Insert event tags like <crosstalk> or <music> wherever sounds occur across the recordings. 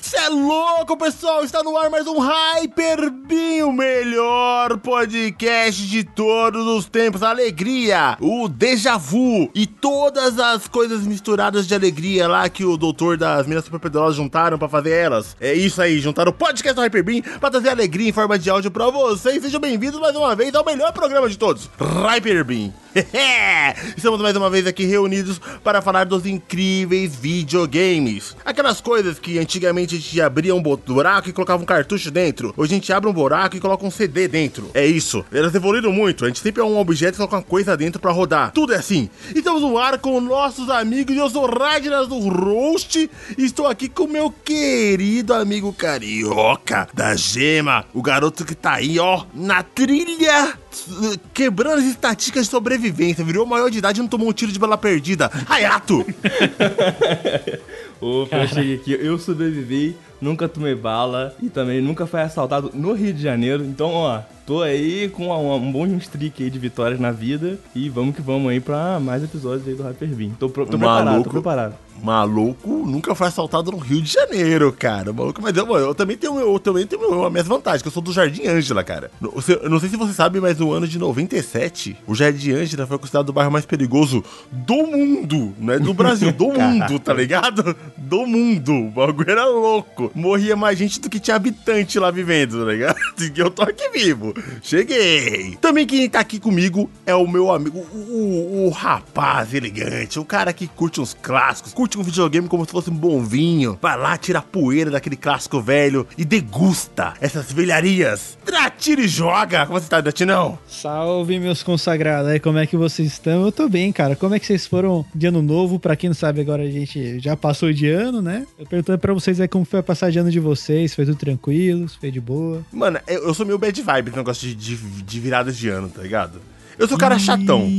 Cê é louco, pessoal! Está no ar mais um Hyper Beam, o melhor podcast de todos os tempos. A alegria, o déjà vu e todas as coisas misturadas de alegria lá que o doutor das Minas Superpoderosas juntaram pra fazer elas. É isso aí, juntaram o podcast do Hyper Beam pra trazer alegria em forma de áudio pra vocês. Sejam bem-vindos mais uma vez ao melhor programa de todos, Hyper Beam. <laughs> Estamos mais uma vez aqui reunidos para falar dos incríveis videogames. Aquelas coisas que antigamente a gente abria um buraco e colocava um cartucho dentro. Hoje a gente abre um buraco e coloca um CD dentro. É isso. Elas evoluíram muito. A gente sempre é um objeto e coloca uma coisa dentro para rodar. Tudo é assim. Estamos no ar com nossos amigos. Eu sou Ragnar do Roast e estou aqui com meu querido amigo carioca da Gema. O garoto que tá aí, ó, na trilha quebrando as estatísticas de sobrevivência, virou maior de idade e não tomou um tiro de bala perdida. Hayato! Opa, eu cheguei aqui, eu sobrevivi, nunca tomei bala e também nunca fui assaltado no Rio de Janeiro. Então, ó, tô aí com um, um bom streak aí de vitórias na vida e vamos que vamos aí pra mais episódios aí do Hyper Beam. Tô, tô preparado, tô preparado. Maluco nunca foi assaltado no Rio de Janeiro, cara. Maluco, mas eu, eu também tenho, eu também tenho a minha vantagem, que eu sou do Jardim Ângela, cara. Eu não sei se você sabe, mas no ano de 97, o Jardim Ângela foi considerado o bairro mais perigoso do mundo, não é do Brasil, do <laughs> mundo, tá ligado? Do mundo. O bagulho era louco. Morria mais gente do que tinha habitante lá vivendo, tá ligado? <laughs> E eu tô aqui vivo. Cheguei. Também quem tá aqui comigo é o meu amigo, o, o, o rapaz elegante, o cara que curte uns clássicos, curte um videogame como se fosse um bom vinho. Vai lá, tira a poeira daquele clássico velho e degusta essas velharias. Tratira e joga. Como você tá, Datinão? Salve, meus consagrados. Aí, como é que vocês estão? Eu tô bem, cara. Como é que vocês foram de ano novo? Pra quem não sabe, agora a gente já passou de ano, né? Eu perguntando pra vocês aí como foi a passagem de ano de vocês. Foi tudo tranquilo? Foi de boa? Mano, eu, eu sou meio bad vibe no negócio de, de, de virada de ano, tá ligado? Eu sou cara chatão.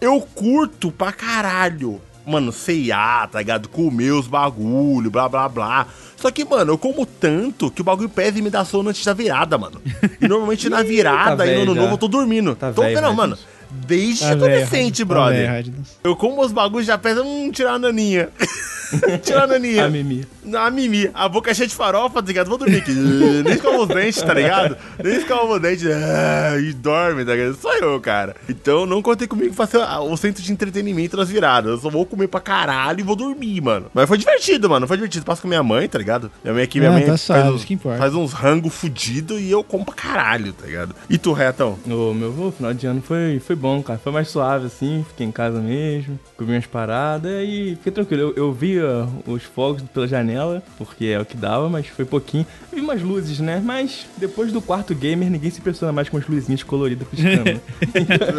Eu curto pra caralho mano, C&A, tá ligado? Comer os bagulho, blá, blá, blá. Só que, mano, eu como tanto que o bagulho pesa e me dá sono antes da virada, mano. E normalmente na <laughs> virada tá e no ano novo eu tô dormindo. Tá tô, véio, não, mano. Desde tá adolescente, brother. Véio, eu como os bagulhos já pesa, hum, tirar a naninha. <laughs> tirar a naninha. A mimi. A mimi. A boca é cheia de farofa, tá ligado? Vou dormir aqui. <laughs> Nem escova os dentes, tá ligado? Nem escova os dentes. Ah, e dorme, tá ligado? Só eu, cara. Então não contei comigo fazer o centro de entretenimento nas viradas. Eu só vou comer pra caralho e vou dormir, mano. Mas foi divertido, mano. Foi divertido. Passo com minha mãe, tá ligado? Minha mãe aqui, minha ah, mãe tá faz, uns, faz uns rango fudido e eu como pra caralho, tá ligado? E tu, Retão? O meu final de ano foi, foi bom, cara. Foi mais suave, assim. Fiquei em casa mesmo. Comi umas paradas e fiquei tranquilo. Eu, eu via os fogos pela janela, porque é o que dava, mas foi pouquinho. Vi umas luzes, né? Mas depois do quarto gamer, ninguém se impressiona mais com as luzinhas coloridas piscando. <laughs>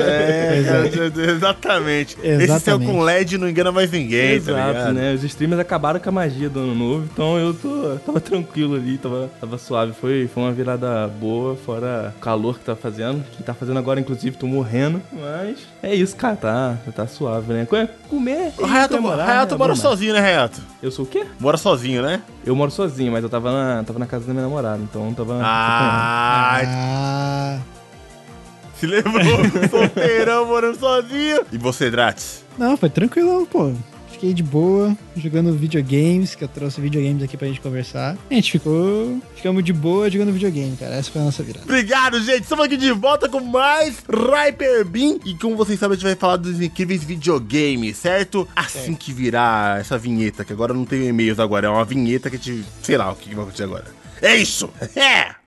é, cara, exatamente. exatamente. Esse céu com LED não engana mais ninguém, tá Exato, tá né? Os streamers acabaram com a magia do ano novo, então eu tô, tava tranquilo ali, tava, tava suave. Foi, foi uma virada boa, fora o calor que tá fazendo. Que tá fazendo agora, inclusive, tô morrendo. Mas é isso, cara, tá, tá suave, né? Comer. O Hayato, Hayato né? mora sozinho, né, Hayato? Eu sou o quê? Mora sozinho, né? Eu moro sozinho, mas eu tava na, tava na casa da minha namorada, então tava. Ah! ah. Se lembrou? <laughs> Solteirão morando sozinho. E você, Dratis? Não, foi tranquilão, pô fiquei de boa, jogando videogames, que eu trouxe videogames aqui pra gente conversar. A gente ficou. Ficamos de boa jogando videogame, cara. Essa foi a nossa virada. Obrigado, gente. Estamos aqui de volta com mais Hyper Beam. E como vocês sabem, a gente vai falar dos incríveis videogames, certo? Assim é. que virar essa vinheta, que agora não tem e-mails agora, é uma vinheta que te. sei lá o que vai acontecer agora. É isso! É!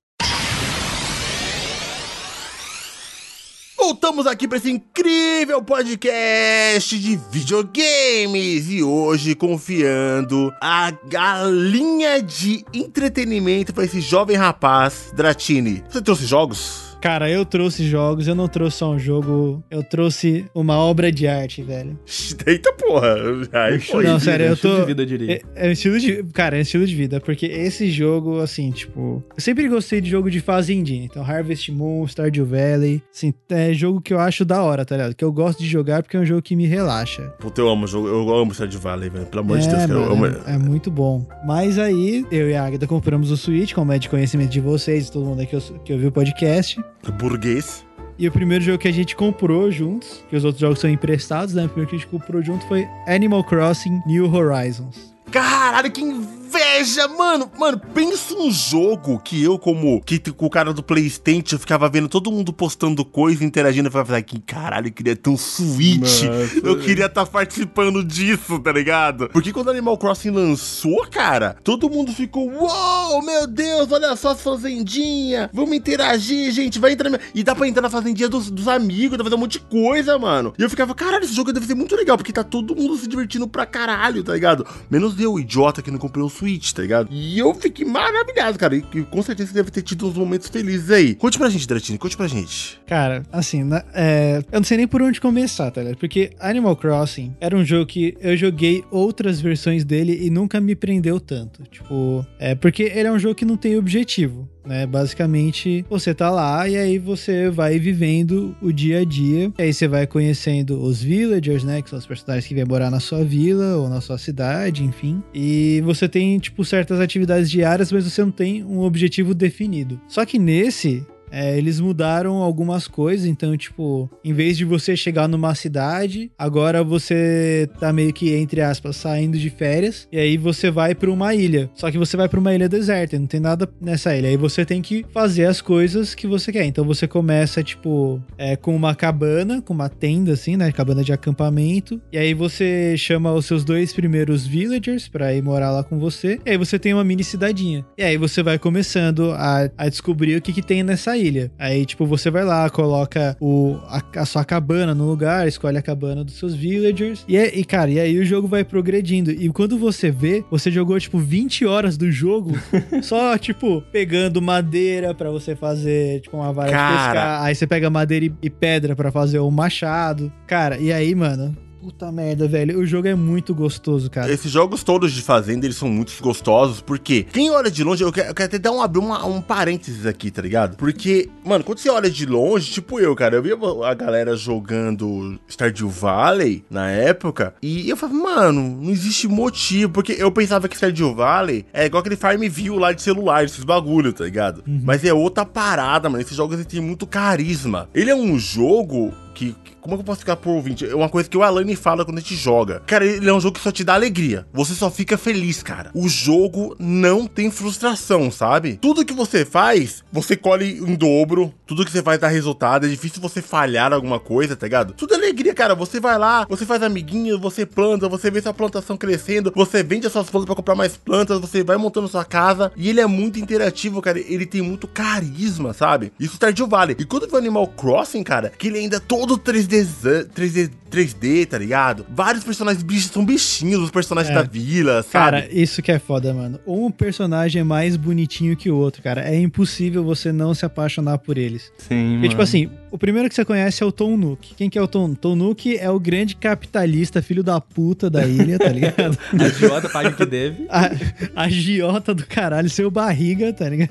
Voltamos aqui para esse incrível podcast de videogames e hoje confiando a galinha de entretenimento para esse jovem rapaz, Dratini. Você trouxe jogos? Cara, eu trouxe jogos, eu não trouxe só um jogo, eu trouxe uma obra de arte, velho. <laughs> Eita porra! Aí foi. Não, sério, eu tô. Estilo de vida, diria. É, é um estilo de. Cara, é um estilo de vida, porque esse jogo, assim, tipo. Eu sempre gostei de jogo de fase indie. Então, Harvest Moon, Stardew Valley. Assim, é jogo que eu acho da hora, tá ligado? Que eu gosto de jogar porque é um jogo que me relaxa. Puta, eu amo jogo. Eu amo Stardew Valley, velho. Pelo amor é, de Deus, mano, eu amo. É, é muito bom. Mas aí, eu e a Agatha compramos o Switch, como é de conhecimento de vocês, todo mundo aqui que, que ouviu o podcast burguês. E o primeiro jogo que a gente comprou juntos, que os outros jogos são emprestados, né? O primeiro que a gente comprou junto foi Animal Crossing New Horizons. Caralho, que inveja, mano. Mano, pensa um jogo que eu, como que com o cara do Playstation, ficava vendo todo mundo postando coisa, interagindo. Eu falava assim, caralho, eu queria ter um Switch. Nossa, eu queria estar tá participando disso, tá ligado? Porque quando Animal Crossing lançou, cara, todo mundo ficou, uou, meu Deus, olha só as fazendinhas. Vamos interagir, gente, vai entrar. E dá pra entrar na fazendinha dos, dos amigos, dá pra fazer um monte de coisa, mano. E eu ficava, caralho, esse jogo deve ser muito legal, porque tá todo mundo se divertindo pra caralho, tá ligado? Menos eu, idiota, que não comprei Switch. Switch, tá ligado? E eu fiquei maravilhado, cara. E, e com certeza você deve ter tido uns momentos felizes aí. Conte pra gente, Dratini, conte pra gente. Cara, assim, na, é, eu não sei nem por onde começar, tá ligado? Porque Animal Crossing era um jogo que eu joguei outras versões dele e nunca me prendeu tanto. Tipo, é porque ele é um jogo que não tem objetivo né? Basicamente, você tá lá e aí você vai vivendo o dia a dia. E aí você vai conhecendo os villagers, né? Que são os personagens que vêm morar na sua vila ou na sua cidade, enfim. E você tem, tipo, certas atividades diárias, mas você não tem um objetivo definido. Só que nesse, é, eles mudaram algumas coisas, então, tipo, em vez de você chegar numa cidade, agora você tá meio que, entre aspas, saindo de férias, e aí você vai para uma ilha. Só que você vai para uma ilha deserta, não tem nada nessa ilha. Aí você tem que fazer as coisas que você quer. Então você começa, tipo, é, com uma cabana, com uma tenda, assim, né? Cabana de acampamento. E aí você chama os seus dois primeiros villagers pra ir morar lá com você. E aí você tem uma mini cidadinha. E aí você vai começando a, a descobrir o que, que tem nessa ilha ilha. Aí, tipo, você vai lá, coloca o, a, a sua cabana no lugar, escolhe a cabana dos seus villagers. E, é, e, cara, e aí o jogo vai progredindo. E quando você vê, você jogou, tipo, 20 horas do jogo <laughs> só, tipo, pegando madeira para você fazer, tipo, uma vara cara... de pescar. Aí você pega madeira e, e pedra para fazer o machado. Cara, e aí, mano, Puta merda, velho. O jogo é muito gostoso, cara. Esses jogos todos de Fazenda, eles são muito gostosos, porque quem olha de longe, eu quero, eu quero até dar um, abrir uma, um parênteses aqui, tá ligado? Porque, mano, quando você olha de longe, tipo eu, cara, eu via a galera jogando Stardew Valley na época, e eu falava, mano, não existe motivo, porque eu pensava que Stardew Valley é igual aquele Farmville lá de celular, esses bagulho, tá ligado? Uhum. Mas é outra parada, mano. Esses jogos têm muito carisma. Ele é um jogo que, como é que eu posso ficar por ouvinte? É uma coisa que o Alane fala quando a gente joga. Cara, ele é um jogo que só te dá alegria. Você só fica feliz, cara. O jogo não tem frustração, sabe? Tudo que você faz, você colhe em dobro. Tudo que você faz dá resultado. É difícil você falhar alguma coisa, tá ligado? Tudo é alegria, cara. Você vai lá, você faz amiguinhos, você planta, você vê sua plantação crescendo, você vende as suas plantas para comprar mais plantas, você vai montando sua casa. E ele é muito interativo, cara. Ele tem muito carisma, sabe? Isso Stardew Valley. E quando foi Animal Crossing, cara, que ele ainda é todo 3D 3D, 3D, 3D, tá ligado? Vários personagens bichos são bichinhos, os personagens é. da vila, sabe? Cara, isso que é foda, mano. Um personagem é mais bonitinho que o outro, cara. É impossível você não se apaixonar por eles. Sim, Porque, tipo assim, o primeiro que você conhece é o Tom Nook. Quem que é o Tom? Tom Nook é o grande capitalista, filho da puta da ilha, tá ligado? <laughs> a giota paga o que deve. A, a giota do caralho, seu barriga, tá ligado?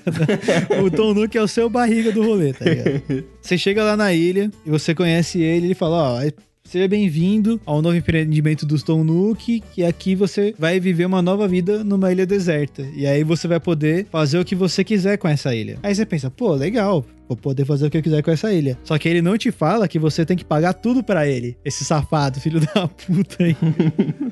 o Tom Nook é o seu barriga do rolê, tá ligado? Você chega lá na ilha e você conhece ele, ele fala, ó, Seja bem-vindo ao novo empreendimento do Stone Nook, que aqui você vai viver uma nova vida numa ilha deserta. E aí você vai poder fazer o que você quiser com essa ilha. Aí você pensa, pô, legal, vou poder fazer o que eu quiser com essa ilha. Só que ele não te fala que você tem que pagar tudo para ele. Esse safado, filho da <laughs> puta aí.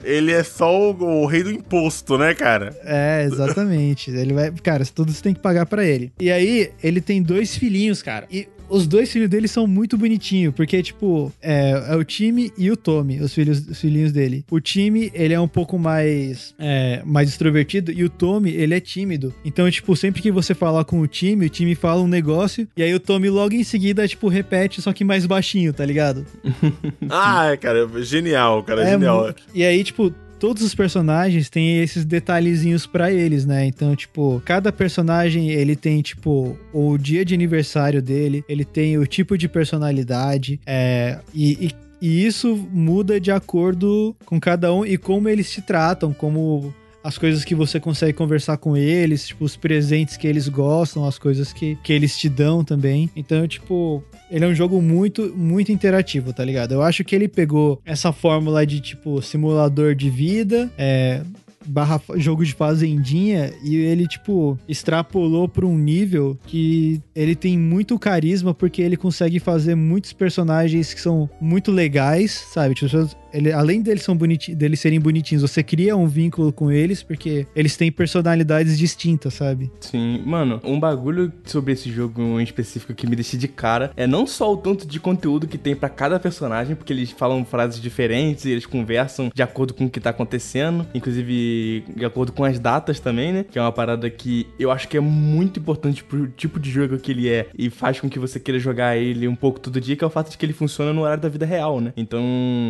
ele é só o, o, rei do imposto, né, cara? É, exatamente. ele vai, cara, tudo você tem que pagar para ele. E aí, ele tem dois filhinhos, cara. E os dois filhos dele são muito bonitinhos, porque, tipo, é, é o time e o Tommy, os, filhos, os filhinhos dele. O time, ele é um pouco mais, é, mais extrovertido e o Tommy, ele é tímido. Então, tipo, sempre que você falar com o time, o time fala um negócio e aí o Tommy logo em seguida, tipo, repete, só que mais baixinho, tá ligado? <laughs> ah, cara, genial, cara, é, genial. E aí, tipo, todos os personagens têm esses detalhezinhos para eles, né? Então, tipo, cada personagem ele tem, tipo, o dia de aniversário dele, ele tem o tipo de personalidade, é, e, e e isso muda de acordo com cada um e como eles se tratam, como as coisas que você consegue conversar com eles, tipo, os presentes que eles gostam, as coisas que, que eles te dão também. Então, tipo, ele é um jogo muito, muito interativo, tá ligado? Eu acho que ele pegou essa fórmula de, tipo, simulador de vida, é, barra jogo de fazendinha e ele, tipo, extrapolou pra um nível que ele tem muito carisma porque ele consegue fazer muitos personagens que são muito legais, sabe? Tipo, ele, além deles, são boniti deles serem bonitinhos, você cria um vínculo com eles porque eles têm personalidades distintas, sabe? Sim, mano, um bagulho sobre esse jogo em específico que me deixa de cara é não só o tanto de conteúdo que tem para cada personagem, porque eles falam frases diferentes e eles conversam de acordo com o que tá acontecendo, inclusive de acordo com as datas também, né? Que é uma parada que eu acho que é muito importante pro tipo de jogo que ele é e faz com que você queira jogar ele um pouco todo dia, que é o fato de que ele funciona no horário da vida real, né? Então,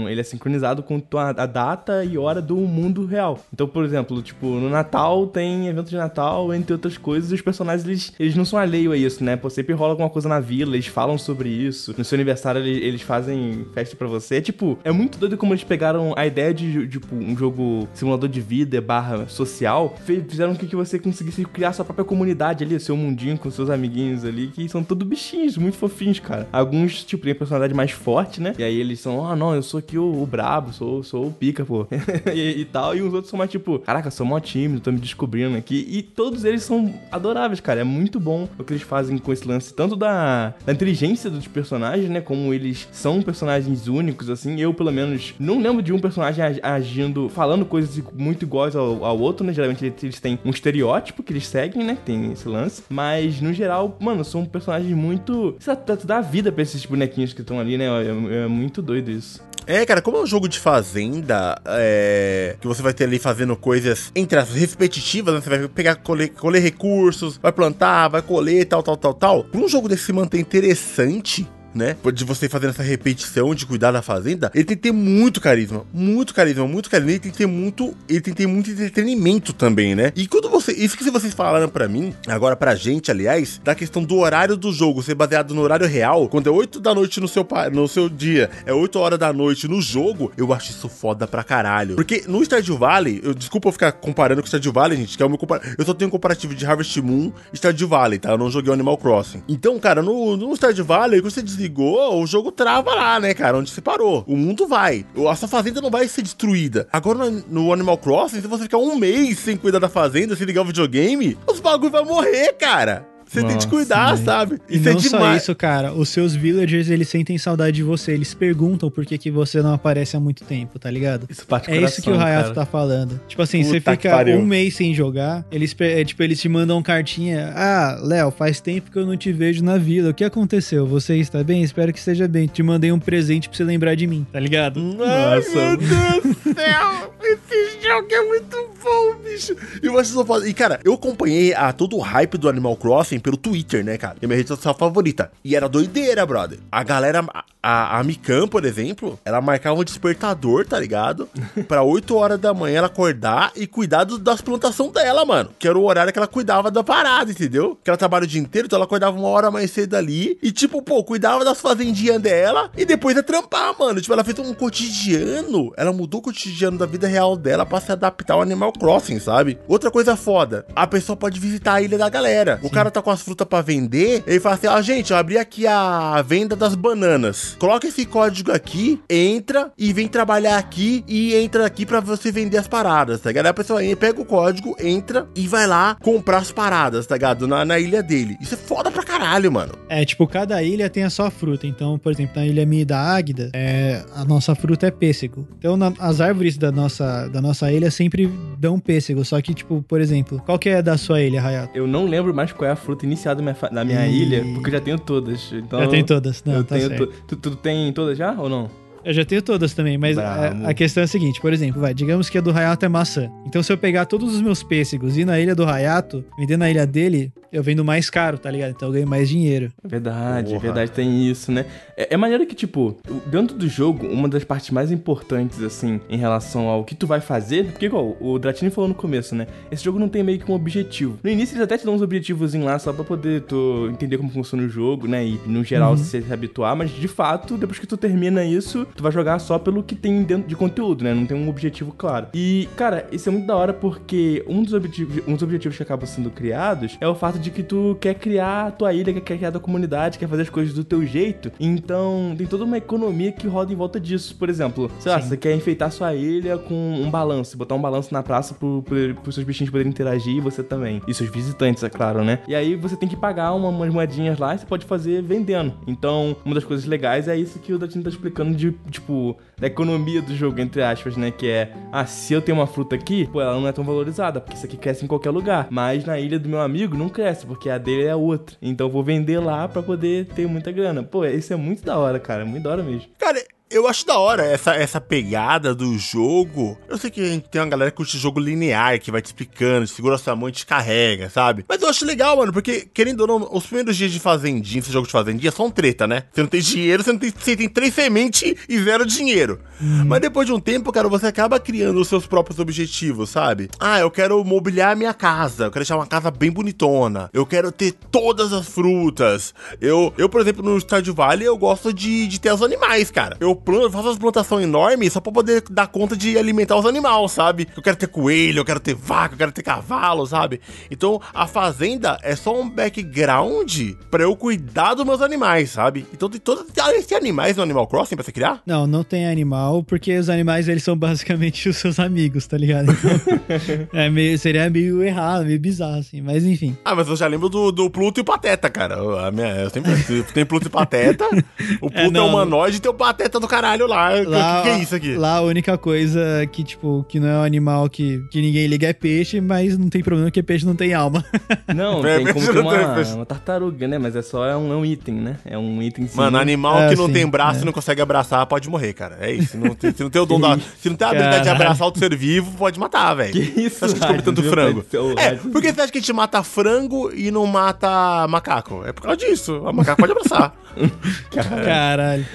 ele é sincronizado sincronizado com a data e hora do mundo real. Então, por exemplo, tipo, no Natal tem evento de Natal, entre outras coisas, e os personagens, eles, eles não são alheios a isso, né? Pô, sempre rola alguma coisa na vila, eles falam sobre isso. No seu aniversário, eles, eles fazem festa para você. É, tipo, é muito doido como eles pegaram a ideia de, tipo, um jogo simulador de vida barra social, fizeram com que você conseguisse criar sua própria comunidade ali, seu mundinho com seus amiguinhos ali, que são todos bichinhos, muito fofinhos, cara. Alguns, tipo, têm personalidade mais forte, né? E aí eles são, ah, não, eu sou aqui o, o brabo, sou, sou o pica, pô. <laughs> e, e, tal. E os outros são mais tipo, caraca, sou mó tímido, tô me descobrindo aqui. E todos eles são adoráveis, cara. É muito bom o que eles fazem com esse lance, tanto da, da inteligência dos personagens, né? Como eles são personagens únicos, assim. Eu, pelo menos, não lembro de um personagem agindo, falando coisas muito iguais ao, ao outro, né? Geralmente eles têm um estereótipo que eles seguem, né? Tem esse lance. Mas, no geral, mano, são personagens muito. Você dá vida pra esses bonequinhos que estão ali, né? É, é muito doido isso. É, cara, como é um jogo de fazenda, é, que você vai ter ali fazendo coisas entre as repetitivas, né? Você vai pegar, colher, colher recursos, vai plantar, vai colher, tal, tal, tal, tal. Pra um jogo desse se manter interessante, né? De você fazendo essa repetição de cuidar da fazenda, ele tem que ter muito carisma, muito carisma, muito carisma, ele tem que ter muito, ele tem que ter muito entretenimento também, né? E quando você, isso que vocês falaram para mim, agora pra gente, aliás, da questão do horário do jogo ser baseado no horário real, quando é 8 da noite no seu no seu dia, é 8 horas da noite no jogo, eu acho isso foda pra caralho. Porque no Stardew Valley, eu desculpa eu ficar comparando com Stardew Valley, gente, que é o meu compar... eu só tenho um comparativo de Harvest Moon e Stardew Valley, tá? Eu não joguei Animal Crossing. Então, cara, no, no Stardew Valley, quando você desligou, o jogo trava lá, né, cara? Onde você parou. O mundo vai. A sua fazenda não vai ser destruída. Agora no Animal Crossing, se você ficar um mês sem cuidar da fazenda, sem ligar o videogame, os bagulho vai morrer, cara. Você Nossa, tem que cuidar, né? sabe? E isso é não é só isso, cara. Os seus villagers, eles sentem saudade de você. Eles perguntam por que, que você não aparece há muito tempo, tá ligado? Isso parte É coração, isso que o Hayato tá falando. Tipo assim, Puta você fica um mês sem jogar, eles, é, tipo, eles te mandam cartinha. Ah, Léo, faz tempo que eu não te vejo na vila. O que aconteceu? Você está bem? Espero que esteja bem. Te mandei um presente pra você lembrar de mim, tá ligado? Nossa, Ai, meu Deus do céu! <laughs> Esse jogo é muito bom, bicho! E, vocês não e cara, eu acompanhei a, todo o hype do Animal Crossing pelo Twitter, né, cara? É minha rede social favorita. E era doideira, brother. A galera, a, a Mikan, por exemplo, ela marcava um despertador, tá ligado? <laughs> pra 8 horas da manhã ela acordar e cuidar do, das plantações dela, mano. Que era o horário que ela cuidava da parada, entendeu? Que ela trabalha o dia inteiro, então ela acordava uma hora mais cedo ali. E, tipo, pô, cuidava das fazendinhas dela e depois ia trampar, mano. Tipo, ela fez um cotidiano. Ela mudou o cotidiano da vida real dela pra se adaptar ao Animal Crossing, sabe? Outra coisa foda, a pessoa pode visitar a ilha da galera. Sim. O cara tá com as fruta para vender, ele fala assim: ó, ah, gente, eu abri aqui a venda das bananas. Coloca esse código aqui, entra e vem trabalhar aqui e entra aqui para você vender as paradas, tá ligado? Aí a pessoa pega o código, entra e vai lá comprar as paradas, tá ligado? Na, na ilha dele. Isso é foda pra caralho, mano. É, tipo, cada ilha tem a sua fruta. Então, por exemplo, na ilha minha da Águida, é, a nossa fruta é pêssego. Então, na, as árvores da nossa, da nossa ilha sempre dão pêssego. Só que, tipo, por exemplo, qual que é da sua ilha, Hayato? Eu não lembro mais qual é a fruta inicial da minha, da minha e... ilha, porque eu já tenho todas. Então, já tem todas, não, eu tá tenho certo. Tu, tu, tem todas já ou não? Eu já tenho todas também, mas a, a, questão é a seguinte, por exemplo, vai, digamos que a do Hayato é maçã. Então se eu pegar todos os meus pêssegos e ir na ilha do Hayato, vender na ilha dele, eu vendo mais caro, tá ligado? Então eu ganho mais dinheiro. Verdade, Porra. verdade, tem isso, né? É, é maneiro que, tipo, dentro do jogo, uma das partes mais importantes, assim, em relação ao que tu vai fazer, porque igual o Dratini falou no começo, né? Esse jogo não tem meio que um objetivo. No início eles até te dão uns objetivos lá só pra poder tu entender como funciona o jogo, né? E no geral uhum. se habituar, mas de fato, depois que tu termina isso, tu vai jogar só pelo que tem dentro de conteúdo, né? Não tem um objetivo claro. E, cara, isso é muito da hora porque um dos objetivos, um dos objetivos que acabam sendo criados é o fato de que tu quer criar a tua ilha, quer criar a tua comunidade, quer fazer as coisas do teu jeito. Então, tem toda uma economia que roda em volta disso. Por exemplo, sei lá, Sim. você quer enfeitar sua ilha com um balanço, botar um balanço na praça pro, pro, pros seus bichinhos poderem interagir e você também. E seus visitantes, é claro, né? E aí você tem que pagar uma, umas moedinhas lá e você pode fazer vendendo. Então, uma das coisas legais é isso que o Datino tá explicando de, tipo, da economia do jogo, entre aspas, né? Que é, ah, se eu tenho uma fruta aqui, pô, ela não é tão valorizada, porque isso aqui cresce em qualquer lugar. Mas na ilha do meu amigo não cresce, porque a dele é outra. Então eu vou vender lá para poder ter muita grana. Pô, isso é muito da hora, cara. Muito da hora mesmo. Cara, eu acho da hora essa, essa pegada do jogo. Eu sei que tem uma galera que curte jogo linear, que vai te explicando, segura sua mão e te carrega, sabe? Mas eu acho legal, mano, porque, querendo ou não, os primeiros dias de fazendinha, esse jogo de fazendinha, são treta, né? Você não tem dinheiro, você, não tem, você tem três sementes e zero dinheiro. Uhum. Mas depois de um tempo, cara, você acaba criando os seus próprios objetivos, sabe? Ah, eu quero mobiliar a minha casa, eu quero deixar uma casa bem bonitona, eu quero ter todas as frutas. Eu, eu por exemplo, no Stardew Valley, eu gosto de, de ter os animais, cara. Eu eu faço umas plantações enormes só pra poder dar conta de alimentar os animais, sabe? Eu quero ter coelho, eu quero ter vaca, eu quero ter cavalo, sabe? Então a fazenda é só um background pra eu cuidar dos meus animais, sabe? Então tem todos esses animais no Animal Crossing pra você criar? Não, não tem animal, porque os animais eles são basicamente <laughs> os seus amigos, tá ligado? Então, <laughs> é meio, seria meio errado, meio bizarro, assim, mas enfim. Ah, mas eu já lembro do, do Pluto e o Pateta, cara. A minha, eu sempre tem Pluto e Pateta. <laughs> O é, Pluto é, é humanoide e tem o Pateta do caralho lá. lá o que, que, é isso aqui? Lá a única coisa que, tipo, que não é um animal que, que ninguém liga é peixe, mas não tem problema porque peixe não tem alma. <laughs> Não, é, tem como ter uma, uma, tartaruga, né? Mas é só é um, é um item, né? É um item sim. Mano, animal é, que não sim, tem braço é. e não consegue abraçar pode morrer, cara. É isso. Se não tem, se não tem o dom da. Se não tem a habilidade de abraçar outro ser vivo, pode matar, velho. Que isso, Acho que a gente come tanto frango. É, por que você acha que a gente mata frango e não mata macaco? É por causa disso. A macaco pode abraçar. <laughs> Caralho.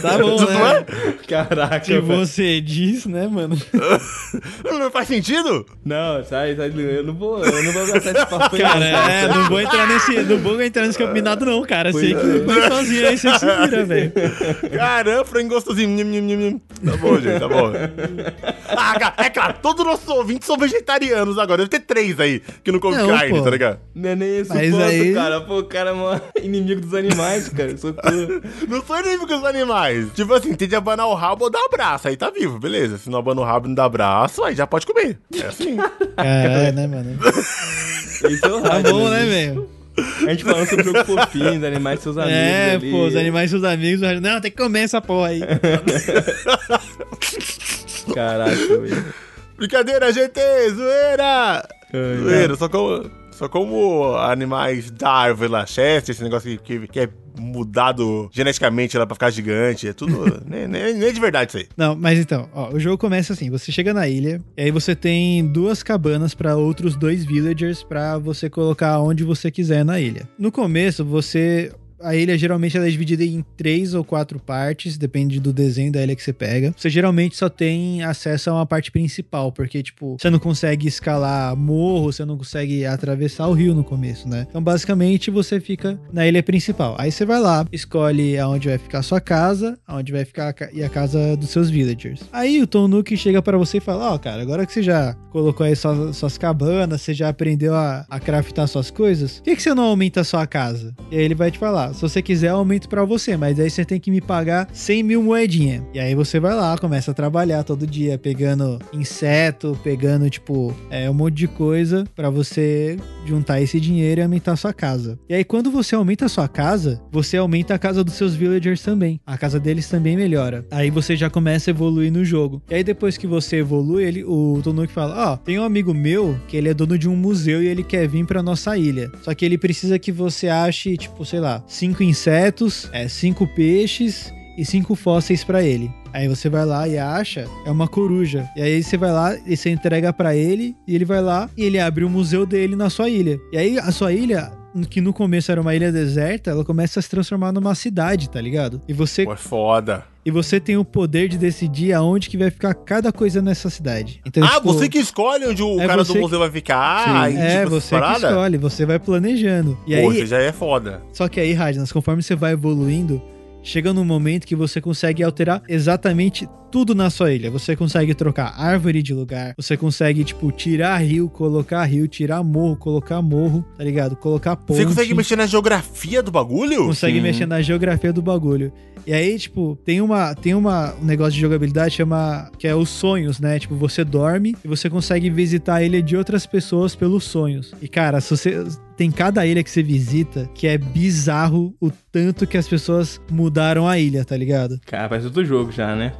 tá <laughs> bom, né? É? Caraca. Se você diz, né, mano? não <laughs> faz sentido? Não, sai, sai. Eu não vou, eu não vou abraçar esse papo Cara, é, não vou entrar nesse, não vou entrar nesse campeonato não, cara. Sei que é. vai sozinho aí, você se vira, <laughs> velho. Caramba, frango gostosinho. Tá bom, gente, tá bom. Ah, cara, é claro, todos os nossos ouvintes são vegetarianos agora. Deve ter três aí que não comem carne, pô. tá ligado? Não é nem isso, Mas ponto, aí... cara. Pô, o cara é maior <laughs> inimigo dos animais, cara. Socorro. não sou inimigo dos animais. Tipo assim, tem de abanar o rabo ou dar abraço. Aí tá vivo, beleza. Se não abana o rabo e não dá abraço, aí já pode comer. É assim. <laughs> É, né, mano? Isso é o Tá bom, né, velho? A gente falando sobre o jogo fofinho, os animais seus amigos. É, ali. pô, os animais seus amigos. Não, tem que comer essa porra aí. Caraca, velho. Brincadeira, gente! Zoeira! Ai, zoeira, só como, só como animais da árvore lá, Chester, esse negócio que, que é mudado geneticamente lá pra ficar gigante. É tudo. <laughs> nem, nem, nem, de verdade isso aí. Não, mas então, ó, o jogo começa assim: você chega na ilha, e aí você tem duas cabanas para outros dois villagers para você colocar onde você quiser na ilha. No começo, você a ilha geralmente ela é dividida em três ou quatro partes, depende do desenho da ilha que você pega. Você geralmente só tem acesso a uma parte principal, porque, tipo, você não consegue escalar morro, você não consegue atravessar o rio no começo, né? Então, basicamente, você fica na ilha principal. Aí você vai lá, escolhe aonde vai ficar a sua casa, aonde vai ficar a e a casa dos seus villagers. Aí o Tom Nook chega para você e fala: Ó, oh, cara, agora que você já colocou aí suas, suas cabanas, você já aprendeu a, a craftar suas coisas, por que, que você não aumenta a sua casa? E aí ele vai te falar: se você quiser, eu aumento para você, mas aí você tem que me pagar 100 mil moedinha. E aí você vai lá, começa a trabalhar todo dia, pegando inseto, pegando, tipo, é, um monte de coisa para você juntar esse dinheiro e aumentar a sua casa. E aí, quando você aumenta a sua casa, você aumenta a casa dos seus villagers também. A casa deles também melhora. Aí você já começa a evoluir no jogo. E aí, depois que você evolui, ele, o Tonuk fala: Ó, oh, tem um amigo meu que ele é dono de um museu e ele quer vir pra nossa ilha. Só que ele precisa que você ache, tipo, sei lá, cinco insetos, é, cinco peixes e cinco fósseis para ele. Aí você vai lá e acha, é uma coruja. E aí você vai lá e você entrega para ele, e ele vai lá e ele abre o museu dele na sua ilha. E aí a sua ilha que no começo era uma ilha deserta, ela começa a se transformar numa cidade, tá ligado? E você. Pô, é foda. E você tem o poder de decidir aonde que vai ficar cada coisa nessa cidade. Então, ah, tipo, você que escolhe onde o é cara do museu que... vai ficar? Sim. é, tipo, você que escolhe, você vai planejando. E Pô, aí, já é foda. Só que aí, Radnas, conforme você vai evoluindo, chega num momento que você consegue alterar exatamente tudo na sua ilha. Você consegue trocar árvore de lugar, você consegue, tipo, tirar rio, colocar rio, tirar morro, colocar morro, tá ligado? Colocar ponte. Você consegue mexer na geografia do bagulho? Consegue Sim. mexer na geografia do bagulho. E aí, tipo, tem uma tem uma, um negócio de jogabilidade chama que é os sonhos, né? Tipo, você dorme e você consegue visitar a ilha de outras pessoas pelos sonhos. E cara, se você tem cada ilha que você visita que é bizarro o tanto que as pessoas mudaram a ilha, tá ligado? Cara, parece outro jogo já, né?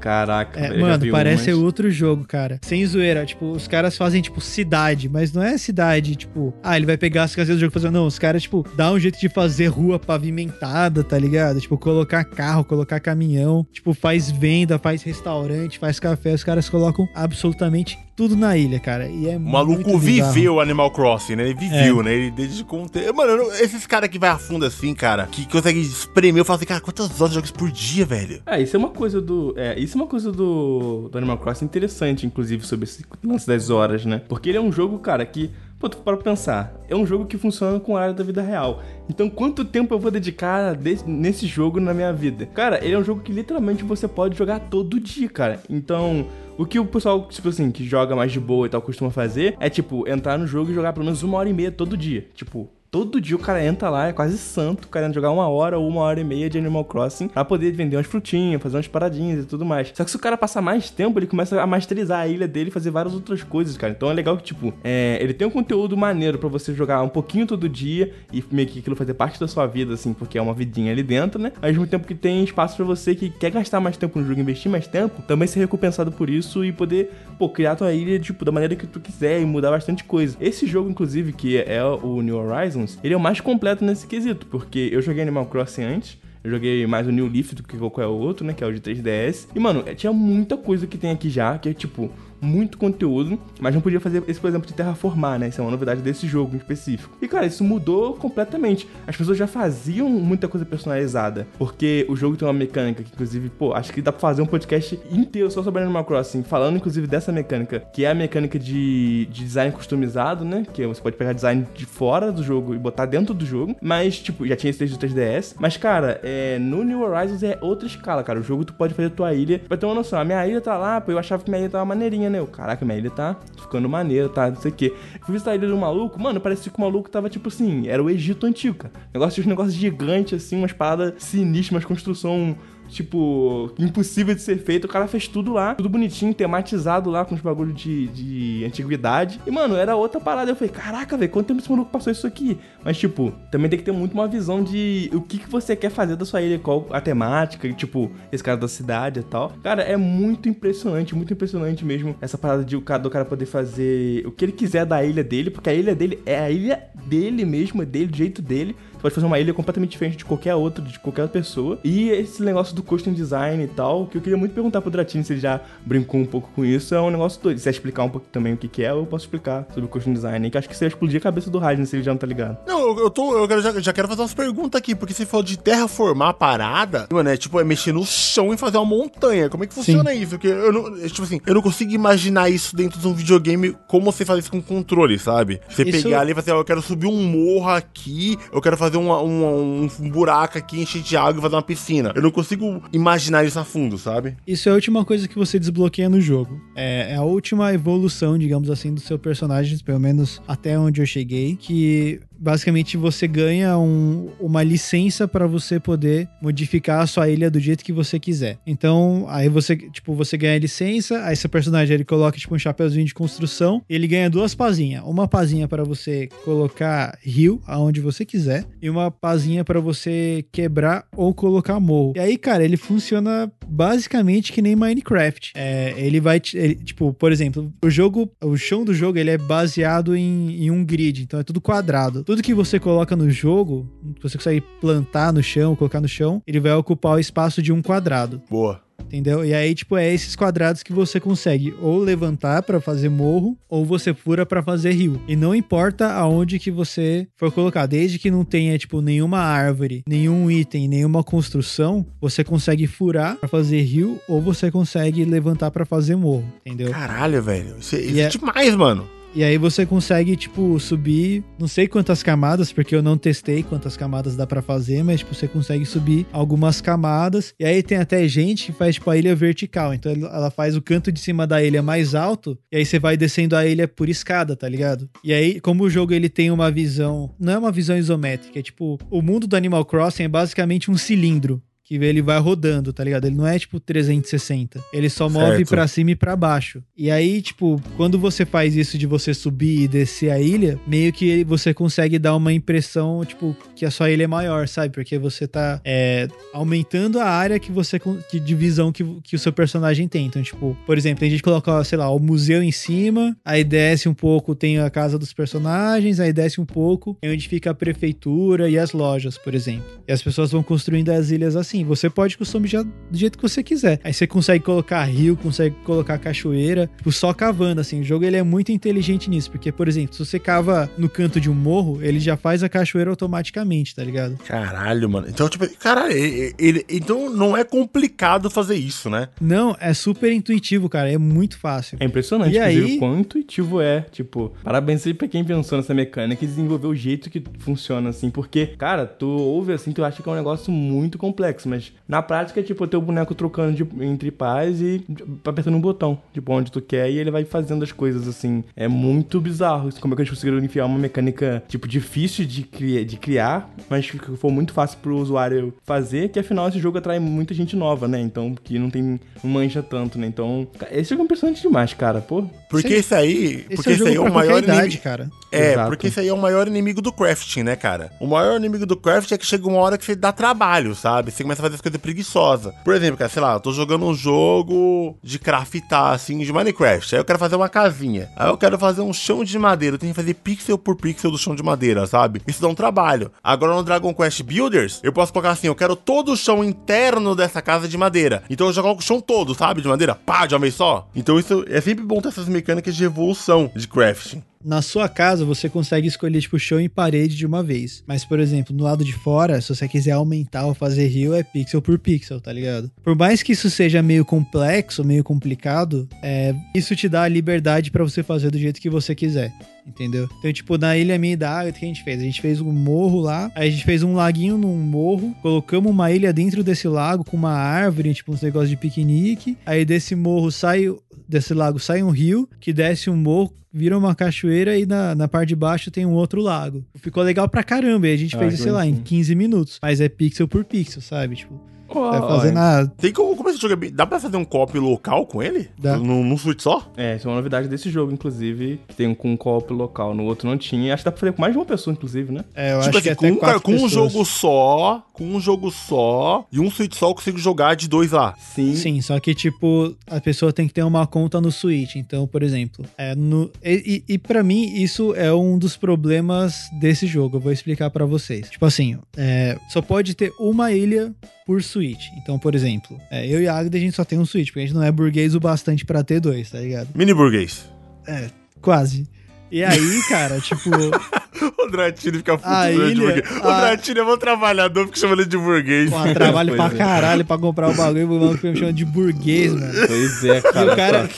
Caraca. É, mano, parece umas... outro jogo, cara. Sem zoeira. Tipo, os caras fazem, tipo, cidade, mas não é cidade, tipo, ah, ele vai pegar as casinhas do jogo e fazer. Não, os caras, tipo, dá um jeito de fazer rua pavimentada, tá ligado? Tipo, colocar carro, colocar caminhão. Tipo, faz venda, faz restaurante, faz café. Os caras colocam absolutamente tudo na ilha, cara. E é o maluco viveu Animal Crossing, né? Ele viveu, é. né? Ele dedicou um tempo. Mano, esses caras que vai a fundo assim, cara, que consegue espremer, eu falo assim, cara, quantas horas de jogos por dia, velho? É, isso é uma coisa do. É, isso é uma coisa do, do Animal Crossing interessante, inclusive, sobre esse lance das horas, né? Porque ele é um jogo, cara, que Pô, tu para pensar, é um jogo que funciona com a área da vida real. Então, quanto tempo eu vou dedicar nesse jogo na minha vida? Cara, ele é um jogo que literalmente você pode jogar todo dia, cara. Então, o que o pessoal, tipo assim, que joga mais de boa e tal, costuma fazer é, tipo, entrar no jogo e jogar pelo menos uma hora e meia todo dia. Tipo, Todo dia o cara entra lá, é quase santo, querendo jogar uma hora ou uma hora e meia de Animal Crossing pra poder vender umas frutinhas, fazer umas paradinhas e tudo mais. Só que se o cara passar mais tempo, ele começa a masterizar a ilha dele e fazer várias outras coisas, cara. Então é legal que, tipo, é, ele tem um conteúdo maneiro para você jogar um pouquinho todo dia e meio que aquilo fazer parte da sua vida, assim, porque é uma vidinha ali dentro, né? Ao mesmo tempo que tem espaço para você que quer gastar mais tempo no jogo, investir mais tempo, também ser recompensado por isso e poder, pô, criar tua ilha, tipo, da maneira que tu quiser e mudar bastante coisa. Esse jogo, inclusive, que é o New Horizons, Ele é o mais completo nesse quesito, porque eu joguei Animal Crossing antes, eu joguei mais o New Leaf do que qualquer outro, né? Que é o de 3DS. E, mano, tinha muita coisa que tem aqui já, que é tipo, muito conteúdo, mas não podia fazer esse, por exemplo, de terraformar, né? Isso é uma novidade desse jogo em específico. E, cara, isso mudou completamente. As pessoas já faziam muita coisa personalizada, porque o jogo tem uma mecânica que, inclusive, pô, acho que dá pra fazer um podcast inteiro só sobre Animal Crossing, falando, inclusive, dessa mecânica, que é a mecânica de, de design customizado, né? Que você pode pegar design de fora do jogo e botar dentro do jogo, mas, tipo, já tinha esse desde o 3DS. Mas, cara, é, no New Horizons é outra escala, cara. O jogo tu pode fazer tua ilha. Pra ter uma noção, a minha ilha tá lá, pô, eu achava que minha ilha tava maneirinha, né? Eu, caraca, minha ilha tá ficando maneira, tá? Não sei o quê. Fui visitar a ilha do maluco, mano, parecia que o maluco tava tipo assim, era o Egito antigo, cara. Negócio um negócio gigante, assim, umas paradas sinistras, umas construção tipo, impossível de ser feito. O cara fez tudo lá, tudo bonitinho, tematizado lá com os bagulhos de, de antiguidade. E, mano, era outra parada. Eu falei, caraca, velho, quanto tempo esse maluco passou isso aqui? Mas, tipo, também tem que ter muito uma visão de o que, que você quer fazer da sua ilha, qual a temática, tipo, esse cara da cidade e tal. Cara, é muito impressionante, muito impressionante mesmo essa parada de o cara, do cara poder fazer o que ele quiser da ilha dele, porque a ilha dele é a ilha dele mesmo, é dele, do jeito dele. Você pode fazer uma ilha completamente diferente de qualquer outra, de qualquer pessoa. E esse negócio do custom design e tal, que eu queria muito perguntar pro Dratini se ele já brincou um pouco com isso, é um negócio doido. Se você explicar um pouco também o que, que é, eu posso explicar sobre o custom design, que acho que você ia explodir a cabeça do Raiden se ele já não tá ligado. Não, eu, eu tô. Eu já, já quero fazer umas perguntas aqui, porque você falou de terraformar a parada, mano, é tipo, é mexer no chão e fazer uma montanha. Como é que funciona Sim. isso? Porque eu não. É, tipo assim, eu não consigo imaginar isso dentro de um videogame como você faz isso com controle, sabe? Você isso... pegar ali e falar assim, ó, eu quero subir um morro aqui, eu quero fazer uma, uma um buraco aqui, encher de água e fazer uma piscina. Eu não consigo imaginar isso a fundo, sabe? Isso é a última coisa que você desbloqueia no jogo. É, é a última evolução, digamos assim, do seu personagem, pelo menos até onde eu cheguei, que basicamente você ganha um, uma licença para você poder modificar a sua ilha do jeito que você quiser. Então, aí você, tipo, você ganha a licença, aí seu personagem ele coloca tipo um chapéuzinho de construção, ele ganha duas pazinhas, uma pazinha para você colocar rio aonde você quiser e uma pazinha para você quebrar ou colocar morro. E aí, cara, ele funciona basicamente que nem Minecraft. É, ele vai, ele, tipo, por exemplo, o jogo, o chão do jogo ele é baseado em, em um grid, então é tudo quadrado tudo que você coloca no jogo, você consegue plantar no chão, colocar no chão, ele vai ocupar o espaço de um quadrado. Boa. Entendeu? E aí, tipo, é esses quadrados que você consegue ou levantar para fazer morro, ou você fura para fazer rio. E não importa aonde que você for colocar, desde que não tenha, tipo, nenhuma árvore, nenhum item, nenhuma construção, você consegue furar para fazer rio, ou você consegue levantar para fazer morro, entendeu? Caralho, velho. Isso, isso é, é demais, mano. E aí você consegue, tipo, subir, não sei quantas camadas, porque eu não testei quantas camadas dá para fazer, mas, tipo, você consegue subir algumas camadas. E aí tem até gente que faz, tipo, a ilha vertical. Então ela faz o canto de cima da ilha mais alto, e aí você vai descendo a ilha por escada, tá ligado? E aí, como o jogo ele tem uma visão, não é uma visão isométrica, é tipo, o mundo do Animal Crossing é basicamente um cilindro que ele vai rodando, tá ligado? Ele não é tipo 360. Ele só move para cima e para baixo. E aí, tipo, quando você faz isso de você subir e descer a ilha, meio que você consegue dar uma impressão, tipo, que a sua ilha é maior, sabe? Porque você tá é, aumentando a área que você que, de visão que, que o seu personagem tem. Então, tipo, por exemplo, a gente coloca, sei lá, o museu em cima, aí desce um pouco, tem a casa dos personagens, aí desce um pouco, é onde fica a prefeitura e as lojas, por exemplo. E as pessoas vão construindo as ilhas assim assim, você pode customizar do jeito que você quiser. Aí você consegue colocar rio, consegue colocar cachoeira, tipo, só cavando, assim. O jogo ele é muito inteligente nisso, porque, por exemplo, se você cava no canto de um morro, ele já faz a cachoeira automaticamente, tá ligado? Caralho, mano. Então, tipo, caralho, ele, ele, então não é complicado fazer isso, né? Não, é super intuitivo, cara. É muito fácil. É impressionante, e aí... quão intuitivo é. Tipo, parabéns aí pra quem pensou nessa mecânica e desenvolveu o jeito que funciona, assim. Porque, cara, tu ouve assim, tu acha que é um negócio muito complexo mas na prática é tipo ter o boneco trocando de, entre pais e apertando um botão, tipo, onde tu quer, e ele vai fazendo as coisas assim. É muito bizarro como é que eles conseguiram enfiar uma mecânica, tipo, difícil de, cri de criar, mas que for muito fácil pro usuário fazer, que afinal esse jogo atrai muita gente nova, né? Então, que não tem. mancha tanto, né? Então, esse jogo é impressionante demais, cara, pô. Porque isso aí. Esse porque é, esse aí é o maior idade, inimigo. cara. É, Exato. porque isso aí é o maior inimigo do crafting, né, cara? O maior inimigo do crafting é que chega uma hora que você dá trabalho, sabe? Você começa a fazer as coisas preguiçosas. Por exemplo, cara, sei lá, eu tô jogando um jogo de craftar, assim, de Minecraft. Aí eu quero fazer uma casinha. Aí eu quero fazer um chão de madeira. Eu tenho que fazer pixel por pixel do chão de madeira, sabe? Isso dá um trabalho. Agora no Dragon Quest Builders, eu posso colocar assim, eu quero todo o chão interno dessa casa de madeira. Então eu já coloco o chão todo, sabe? De madeira. Pá, de uma vez só. Então isso é sempre bom ter essas mecânicas de evolução de crafting. Na sua casa, você consegue escolher, tipo, chão e parede de uma vez. Mas, por exemplo, no lado de fora, se você quiser aumentar ou fazer rio, é pixel por pixel, tá ligado? Por mais que isso seja meio complexo, meio complicado, é, isso te dá a liberdade para você fazer do jeito que você quiser. Entendeu? Então, tipo, na Ilha Minha da Água, o que a gente fez? A gente fez um morro lá, aí a gente fez um laguinho num morro, colocamos uma ilha dentro desse lago com uma árvore, tipo, uns negócios de piquenique. Aí desse morro sai, desse lago sai um rio, que desce um morro vira uma cachoeira e na, na parte de baixo tem um outro lago. Ficou legal pra caramba. E a gente ah, fez, sei lá, em 15 minutos. Mas é pixel por pixel, sabe? Tipo, Oh, vai fazer nada. Tem como começar a jogar. Dá pra fazer um co-op local com ele? Dá. Num, num Switch só? É, isso é uma novidade desse jogo, inclusive. Tem um com um co-op local. No outro não tinha. Acho que dá pra fazer com mais de uma pessoa, inclusive, né? É, eu tipo acho assim, que com, um, com um jogo só, com um jogo só e um Switch só eu consigo jogar de dois lá. Sim. Sim, só que, tipo, a pessoa tem que ter uma conta no Switch. Então, por exemplo, é no. E, e, e para mim, isso é um dos problemas desse jogo. Eu vou explicar para vocês. Tipo assim, é, só pode ter uma ilha por Switch. Então, por exemplo, é, eu e a Agda a gente só tem um Switch, porque a gente não é burguês o bastante para ter dois, tá ligado? Mini burguês. É, quase. E aí, <laughs> cara, tipo. o Dratini fica ilha, de burguês. O a... Dratini é um trabalhador, fica chamando ele de burguês. Pô, trabalho <laughs> pra é. caralho pra comprar o bagulho, o maluco me chamando de burguês, mano. Pois é, cara. E o cara,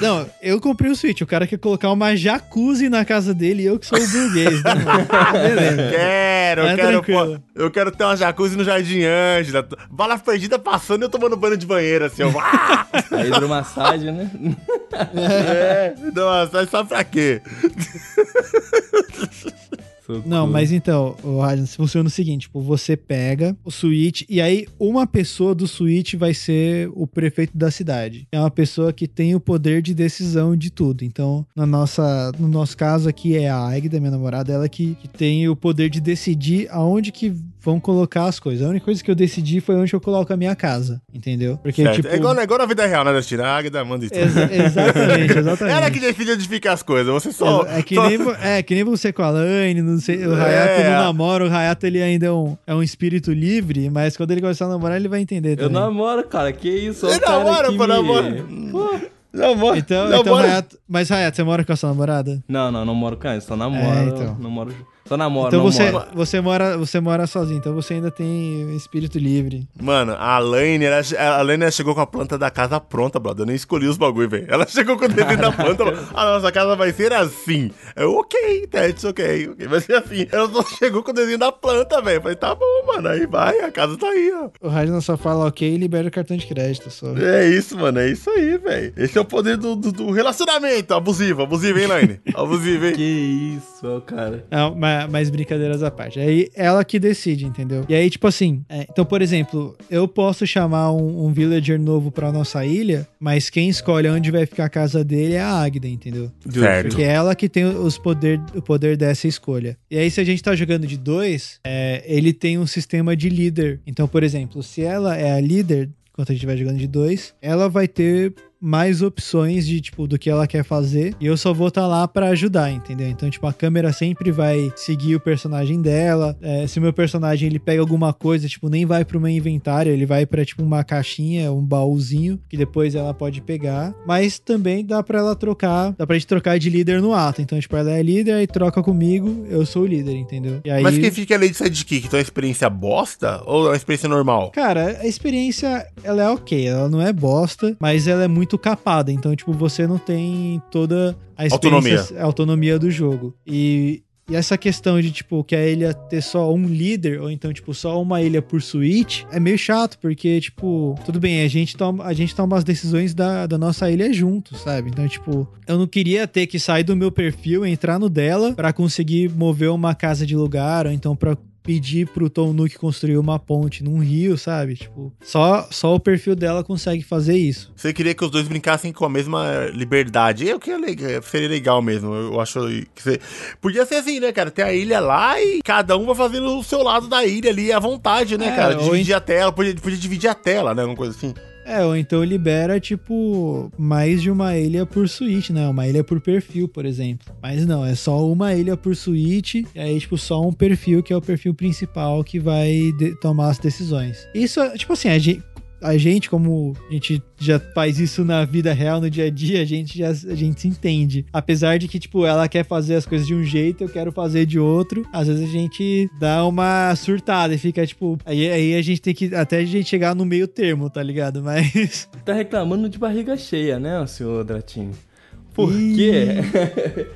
não, eu comprei o Switch. O cara quer colocar uma jacuzzi na casa dele e eu que sou o burguês. Né, Beleza. Quero, eu quero, pô, eu quero ter uma jacuzzi no Jardim Ângela. Bala perdida passando e eu tomando banho de banheiro, assim. Eu... A hidromassagem, né? <laughs> É, hidromassagem só pra quê? Não, mas então, o Rajan, funciona o seguinte: tipo, você pega o Switch e aí uma pessoa do Switch vai ser o prefeito da cidade. É uma pessoa que tem o poder de decisão de tudo. Então, na nossa, no nosso caso aqui é a Agda, minha namorada, ela que, que tem o poder de decidir aonde que vão colocar as coisas. A única coisa que eu decidi foi onde eu coloco a minha casa, entendeu? Porque, certo. tipo... É igual, é igual na vida real, né, Destino? A Agda manda isso. Exa exatamente, <laughs> exatamente. Ela que decide onde fica as coisas, você só... É, é que, só... Nem, é que nem você com a Laine, não sei, o Hayato é. não namora, o Hayato ele ainda é um, é um espírito livre, mas quando ele começar a namorar, ele vai entender também. Eu namoro, cara, que isso? Ele namora, pô, me... namora. Pô... Namoro. Então, então Hayato, mas Hayato, você mora com a sua namorada? Não, não, não moro com ela, só namoro. É, então. Namoro Só namora, então não você, mora. você mora. Você mora sozinho, então você ainda tem espírito livre. Mano, a Laine, ela, a ela chegou com a planta da casa pronta, brother. Eu nem escolhi os bagulho, velho. Ela <laughs> chegou com o desenho da planta. falou, a nossa casa vai ser assim. Eu, ok, that's ok, ok. Vai ser assim. Ela só chegou com o desenho da planta, velho. Falei, tá bom, mano. Aí vai, a casa tá aí, ó. O Raiden só fala ok e libera o cartão de crédito só. É isso, mano. É isso aí, velho. Esse é o poder do, do, do relacionamento. Abusivo, abusivo, hein, Laine? <laughs> Abusivo, hein? Que isso, cara. Não, mas, mas brincadeiras à parte. Aí ela que decide, entendeu? E aí, tipo assim, é, então, por exemplo, eu posso chamar um, um villager novo pra nossa ilha, mas quem escolhe onde vai ficar a casa dele é a Agda, entendeu? Certo. Que é ela que tem os poder, o poder dessa escolha. E aí, se a gente tá jogando de dois, é, ele tem um sistema de líder. Então, por exemplo, se ela é a líder, enquanto a gente vai jogando de dois, ela vai ter mais opções de tipo do que ela quer fazer e eu só vou estar tá lá para ajudar, entendeu? Então tipo a câmera sempre vai seguir o personagem dela. É, se o meu personagem ele pega alguma coisa tipo nem vai para uma inventário, ele vai para tipo uma caixinha, um baúzinho que depois ela pode pegar. Mas também dá para ela trocar, dá pra gente trocar de líder no ato. Então tipo ela é líder e troca comigo, eu sou o líder, entendeu? Aí... Mas quem fica ali de sidekick, então é experiência bosta ou é uma experiência normal? Cara, a experiência ela é ok, ela não é bosta, mas ela é muito muito capada. Então, tipo, você não tem toda a autonomia, a autonomia do jogo. E, e essa questão de, tipo, que a ilha ter só um líder, ou então, tipo, só uma ilha por suíte, é meio chato, porque, tipo, tudo bem, a gente toma, a gente toma as decisões da, da nossa ilha junto, sabe? Então, tipo, eu não queria ter que sair do meu perfil, entrar no dela, para conseguir mover uma casa de lugar, ou então pra pedir pro Tom Nook construir uma ponte num rio, sabe? Tipo, só, só o perfil dela consegue fazer isso. Você queria que os dois brincassem com a mesma liberdade. Eu que seria legal mesmo. Eu acho que você... Podia ser assim, né, cara? Ter a ilha lá e cada um vai fazendo o seu lado da ilha ali à vontade, né, é, cara? Dividir a tela, podia, podia dividir a tela, né? Alguma coisa assim. É, ou então libera, tipo, mais de uma ilha por suíte, né? Uma ilha por perfil, por exemplo. Mas não, é só uma ilha por suíte, e aí, tipo, só um perfil que é o perfil principal que vai tomar as decisões. Isso, tipo assim, a gente, a gente, como a gente já faz isso na vida real, no dia a dia, a gente já a gente se entende. Apesar de que, tipo, ela quer fazer as coisas de um jeito, eu quero fazer de outro. Às vezes a gente dá uma surtada e fica, tipo. Aí, aí a gente tem que. Até a gente chegar no meio termo, tá ligado? <laughs> Mas. Tá reclamando de barriga cheia, né, o senhor Dratinho? Por quê?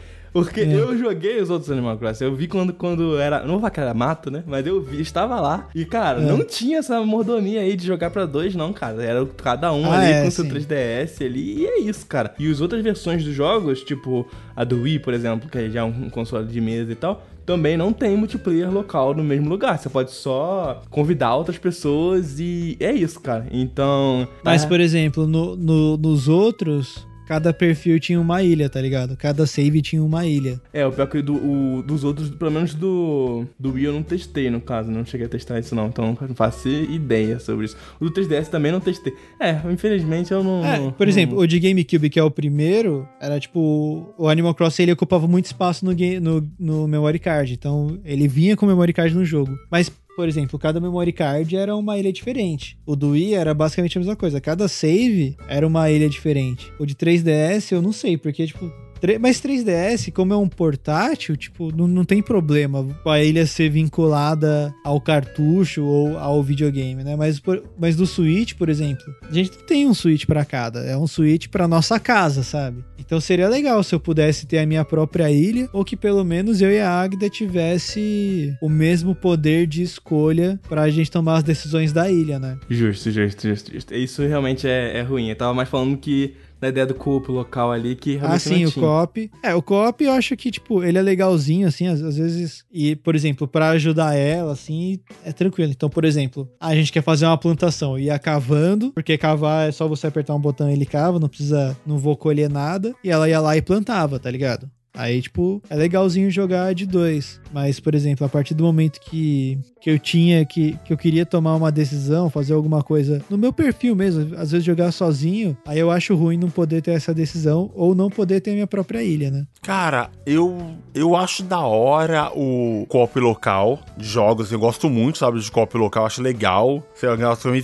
<laughs> Porque é. eu joguei os outros Animal Crossing. Eu vi quando, quando era. Não vou falar que era mato, né? Mas eu vi, estava lá. E, cara, é. não tinha essa mordomia aí de jogar pra dois, não, cara. Era cada um ah, ali é, com sim. seu 3DS ali. E é isso, cara. E as outras versões dos jogos, tipo a do Wii, por exemplo, que é já um console de mesa e tal também não tem multiplayer local no mesmo lugar. Você pode só convidar outras pessoas e é isso, cara. Então. Mas, é... por exemplo, no, no, nos outros, cada perfil tinha uma ilha, tá ligado? Cada save tinha uma ilha. É, o pior que do, o, dos outros, pelo menos do, do Wii eu não testei, no caso. Não cheguei a testar isso não, então não faço ideia sobre isso. O do 3DS também não testei. É, infelizmente eu não... É, por não... exemplo, o de GameCube, que é o primeiro, era tipo... O Animal Crossing, ele ocupava muito espaço no, game, no, no memory card. Então, ele vinha com memory card no jogo. Mas por exemplo, cada memory card era uma ilha diferente. O do Wii era basicamente a mesma coisa. Cada save era uma ilha diferente. O de 3DS eu não sei, porque, tipo, mas 3DS, como é um portátil, tipo, não, não tem problema a ilha ser vinculada ao cartucho ou ao videogame, né? Mas, por, mas do Switch, por exemplo, a gente não tem um Switch para cada, é um Switch para nossa casa, sabe? Então seria legal se eu pudesse ter a minha própria ilha ou que pelo menos eu e a Agda tivesse o mesmo poder de escolha pra gente tomar as decisões da ilha, né? Justo, justo, justo, justo. Isso realmente é, é ruim. Eu tava mais falando que da ideia do co-op local ali, que realmente Ah, sim, o co-op. É, o co-op eu acho que, tipo, ele é legalzinho, assim, às, às vezes. E, por exemplo, para ajudar ela, assim, é tranquilo. Então, por exemplo, a gente quer fazer uma plantação, ia cavando, porque cavar é só você apertar um botão e ele cava, não precisa, não vou colher nada. E ela ia lá e plantava, tá ligado? Aí, tipo, é legalzinho jogar de dois. Mas, por exemplo, a partir do momento que, que eu tinha, que, que eu queria tomar uma decisão, fazer alguma coisa no meu perfil mesmo, às vezes jogar sozinho, aí eu acho ruim não poder ter essa decisão ou não poder ter a minha própria ilha, né? Cara, eu, eu acho da hora o co-op local de jogos. Eu gosto muito, sabe, de co-op local. Acho legal.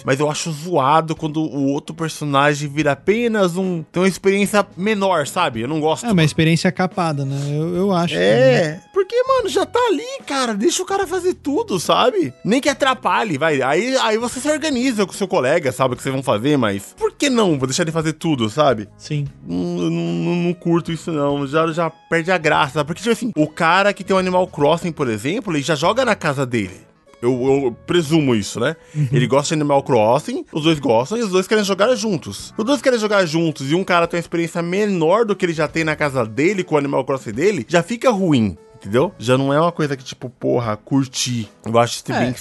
Mas eu acho zoado quando o outro personagem vira apenas um. tem uma experiência menor, sabe? Eu não gosto. É uma experiência capada nada, né? Eu, eu acho. É, que... porque, mano, já tá ali, cara. Deixa o cara fazer tudo, sabe? Nem que atrapalhe, vai. Aí, aí você se organiza com o seu colega, sabe o que vocês vão fazer, mas por que não? Vou deixar ele fazer tudo, sabe? Sim. Não, não, não curto isso, não. Já, já perde a graça. Porque, tipo assim, o cara que tem um Animal Crossing, por exemplo, ele já joga na casa dele. Eu, eu, presumo isso, né? Uhum. Ele gosta de Animal Crossing, os dois gostam e os dois querem jogar juntos. Os dois querem jogar juntos e um cara tem uma experiência menor do que ele já tem na casa dele com o Animal Crossing dele, já fica ruim. Entendeu? Já não é uma coisa que, tipo, porra, curti. Eu acho isso é. bem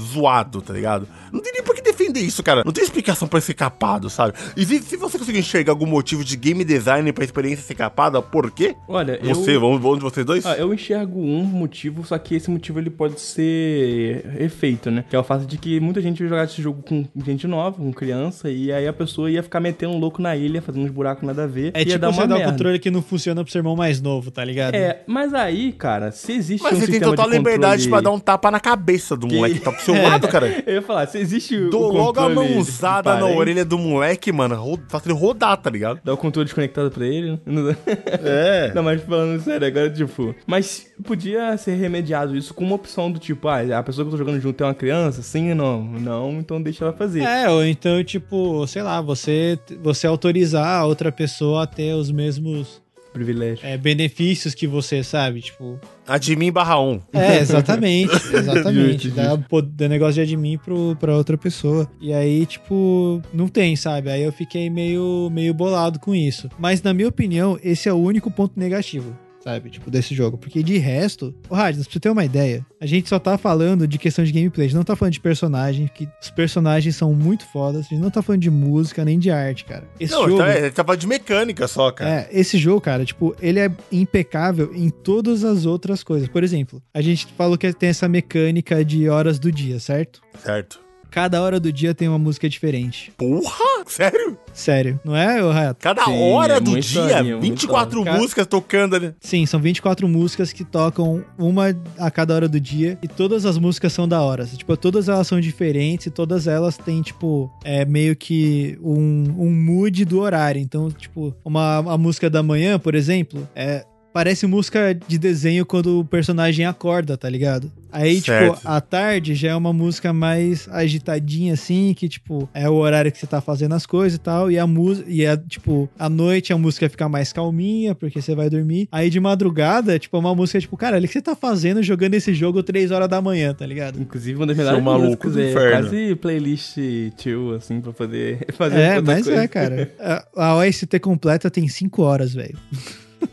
zoado, tá ligado? Não tem nem por que defender isso, cara. Não tem explicação pra ser capado, sabe? E se, se você conseguir enxergar algum motivo de game design pra experiência ser capada, por quê? Olha, você, eu... vamos, vamos de vocês dois? Ah, eu enxergo um motivo, só que esse motivo ele pode ser efeito, né? Que é o fato de que muita gente ia jogar esse jogo com gente nova, com criança, e aí a pessoa ia ficar metendo um louco na ilha, fazendo uns buracos nada a ver. É tipo dar você dar o controle que não funciona pro seu irmão mais novo, tá ligado? É, mas aí, cara, se existe mas um você tem total liberdade pra dar um tapa na cabeça do que... moleque que tá pro seu <laughs> é. lado, cara. Eu ia falar, se existe o. Logo a mãozada na orelha do moleque, mano. Faço ele rodar, tá ligado? Dá o controle desconectado pra ele. <laughs> É. Não, mas falando sério, agora, tipo. Mas podia ser remediado isso com uma opção do tipo, ah, a pessoa que eu tô jogando junto é uma criança? Sim ou não? Não, então deixa ela fazer. É, ou então, tipo, sei lá, você, você autorizar a outra pessoa a ter os mesmos privilégio. É, benefícios que você sabe, tipo. Admin barra 1. É, exatamente. <laughs> Exatamente. dá, dá negócio de admin pro, pra outra pessoa. E aí, tipo, não tem, sabe? Aí eu fiquei meio, meio bolado com isso. Mas, na minha opinião, esse é o único ponto negativo sabe? Tipo, desse jogo. Porque de resto, o Radis, pra você ter uma ideia, a gente só tá falando de questão de gameplay, a gente não tá falando de personagem, que os personagens são muito fodas, a gente não tá falando de música nem de arte, cara. Esse não, jogo. Tá, gente tá falando de mecânica só, cara. É, esse jogo, cara, tipo, ele é impecável em todas as outras coisas. Por exemplo, a gente falou que tem essa mecânica de horas do dia, certo? Certo. Cada hora do dia tem uma música diferente. Porra! Sério? Sério, não é, Rato? Cada Sim, hora é do dia, 24 músicas tocando ali. Sim, são 24 músicas que tocam uma a cada hora do dia e todas as músicas são da hora. Tipo, todas elas são diferentes e todas elas têm, tipo, é meio que um, um mood do horário. Então, tipo, uma a música da manhã, por exemplo, é parece música de desenho quando o personagem acorda, tá ligado? Aí, tipo, certo. tipo, à tarde já é uma música mais agitadinha, assim, que, tipo, é o horário que você tá fazendo as coisas e tal. E a música, e é, tipo, à noite a música fica mais calminha, porque você vai dormir. Aí de madrugada, tipo, é uma música, tipo, cara, o que você tá fazendo jogando esse jogo 3 horas da manhã, tá ligado? Inclusive, uma das melhores maluco do é quase playlist chill, assim, pra poder <laughs> fazer É, mas coisa. é, cara. <laughs> A, a OST completa tem 5 horas, velho.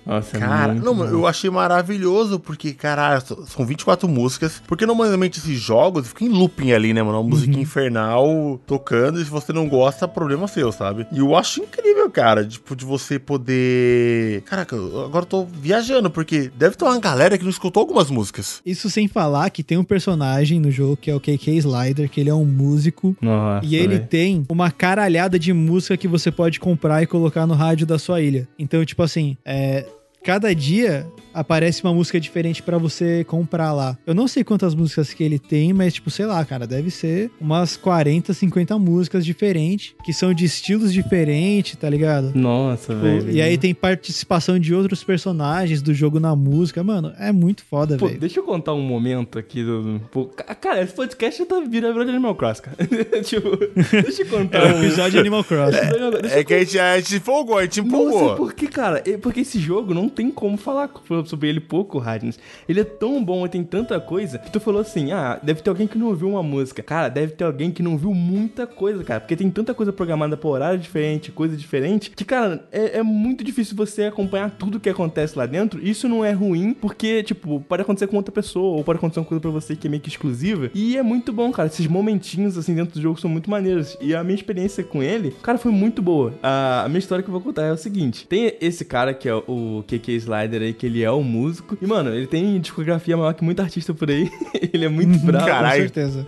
Nossa, é cara, não, bom. eu achei maravilhoso, porque, caralho, são 24 músicas. Porque normalmente esses jogos ficam em looping ali, né, mano? Uma música uhum. infernal tocando, e se você não gosta, problema seu, sabe? E eu acho incrível, cara, tipo, de você poder. Caraca, agora eu tô viajando, porque deve ter uma galera que não escutou algumas músicas. Isso sem falar que tem um personagem no jogo que é o KK Slider, que ele é um músico. Nossa, e ele véio. tem uma caralhada de música que você pode comprar e colocar no rádio da sua ilha. Então, tipo assim, é, cada dia aparece uma música diferente para você comprar lá. Eu não sei quantas músicas que ele tem, mas tipo, sei lá, cara, deve ser umas 40, 50 músicas diferentes, que são de estilos diferentes, tá ligado? Nossa, tipo, velho. E aí tem participação de outros personagens do jogo na música. Mano, é muito foda, velho. Deixa eu contar um momento aqui do. Pô, cara, esse podcast já tá virando Animal Cross, cara. <laughs> tipo, deixa eu contar. É um episódio de Animal Cross. É, é que a gente, a gente empolgou, a gente empolgou. Nossa, porque, cara, porque esse jogo não tem como falar sobre ele pouco, Radnes. Ele é tão bom tem tanta coisa que tu falou assim: ah, deve ter alguém que não ouviu uma música. Cara, deve ter alguém que não viu muita coisa, cara. Porque tem tanta coisa programada por horário diferente, coisa diferente, que, cara, é, é muito difícil você acompanhar tudo que acontece lá dentro. Isso não é ruim, porque, tipo, pode acontecer com outra pessoa, ou pode acontecer uma coisa pra você que é meio que exclusiva. E é muito bom, cara. Esses momentinhos, assim, dentro do jogo são muito maneiros. E a minha experiência com ele, cara, foi muito boa. A minha história que eu vou contar é o seguinte: tem esse cara que é o KK Slider aí, que ele é um músico. E, mano, ele tem discografia maior que muito artista por aí. <laughs> ele é muito bravo. Caralho. Com certeza.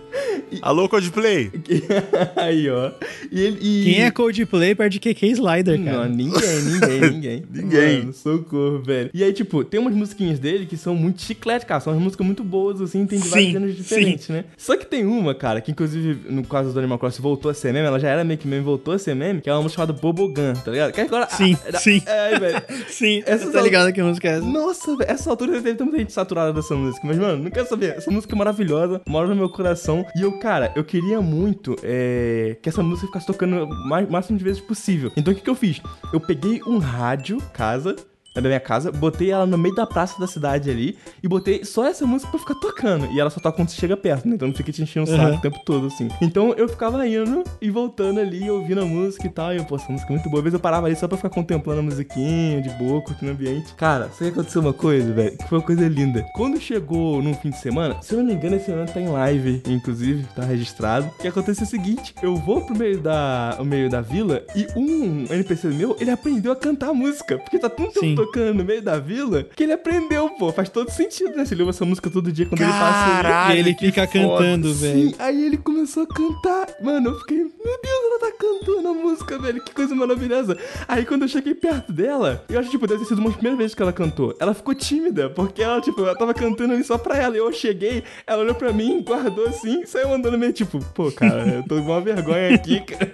Alô, Coldplay? <laughs> Aí, ó. E ele, e... Quem é Coldplay perto de KK Slider, cara? Não, ninguém, ninguém, <laughs> ninguém. ninguém. Mano, socorro, velho. E aí, tipo, tem umas musiquinhas dele que são muito chiclete, cara. São umas músicas muito boas, assim, tem de vários gêneros diferentes, sim. né? Só que tem uma, cara, que inclusive, no caso do Animal Crossing, voltou a ser meme. Ela já era meio que meme, voltou a ser meme, que é uma música chamada Bobogun, tá ligado? Que agora... Sim, ah, sim. É, velho. sim, essa tá ligado que música é essa? Nossa, velho. Essa altura deve ter muita gente saturada dessa música. Mas, mano, não quero saber. Essa música é maravilhosa, mora no meu coração. E eu, cara, eu queria muito é, que essa música ficasse tocando o máximo de vezes possível. Então o que, que eu fiz? Eu peguei um rádio, casa, da minha casa, botei ela no meio da praça da cidade ali e botei só essa música pra ficar tocando. E ela só toca quando você chega perto, né? Então não fica te enchendo o saco uhum. o tempo todo, assim. Então eu ficava indo e voltando ali, ouvindo a música e tal. E eu, pô, essa música é muito boa. Às vezes eu parava ali só pra ficar contemplando a musiquinha, de boa, curtindo o ambiente. Cara, sabe que aconteceu uma coisa, velho? Que foi uma coisa linda. Quando chegou num fim de semana, se eu não me engano, esse ano tá em live, inclusive, tá registrado. O que aconteceu é o seguinte: eu vou pro meio da, meio da vila e um NPC meu, ele aprendeu a cantar a música. Porque tá tanto tempo tocando no meio da vila que ele aprendeu, pô. Faz todo sentido, né? Você ouve essa música todo dia quando Caralho, ele passa. E ele fica cantando, velho. Aí ele começou a cantar. Mano, eu fiquei, meu Deus, ela tá cantando a música, velho. Que coisa maravilhosa. Aí quando eu cheguei perto dela, eu acho, tipo, deve ter sido uma das primeiras vezes que ela cantou. Ela ficou tímida, porque ela, tipo, ela tava cantando ali só pra ela. E eu cheguei, ela olhou pra mim, guardou assim, saiu andando meio tipo, pô, cara, eu tô com uma vergonha aqui, <laughs> cara.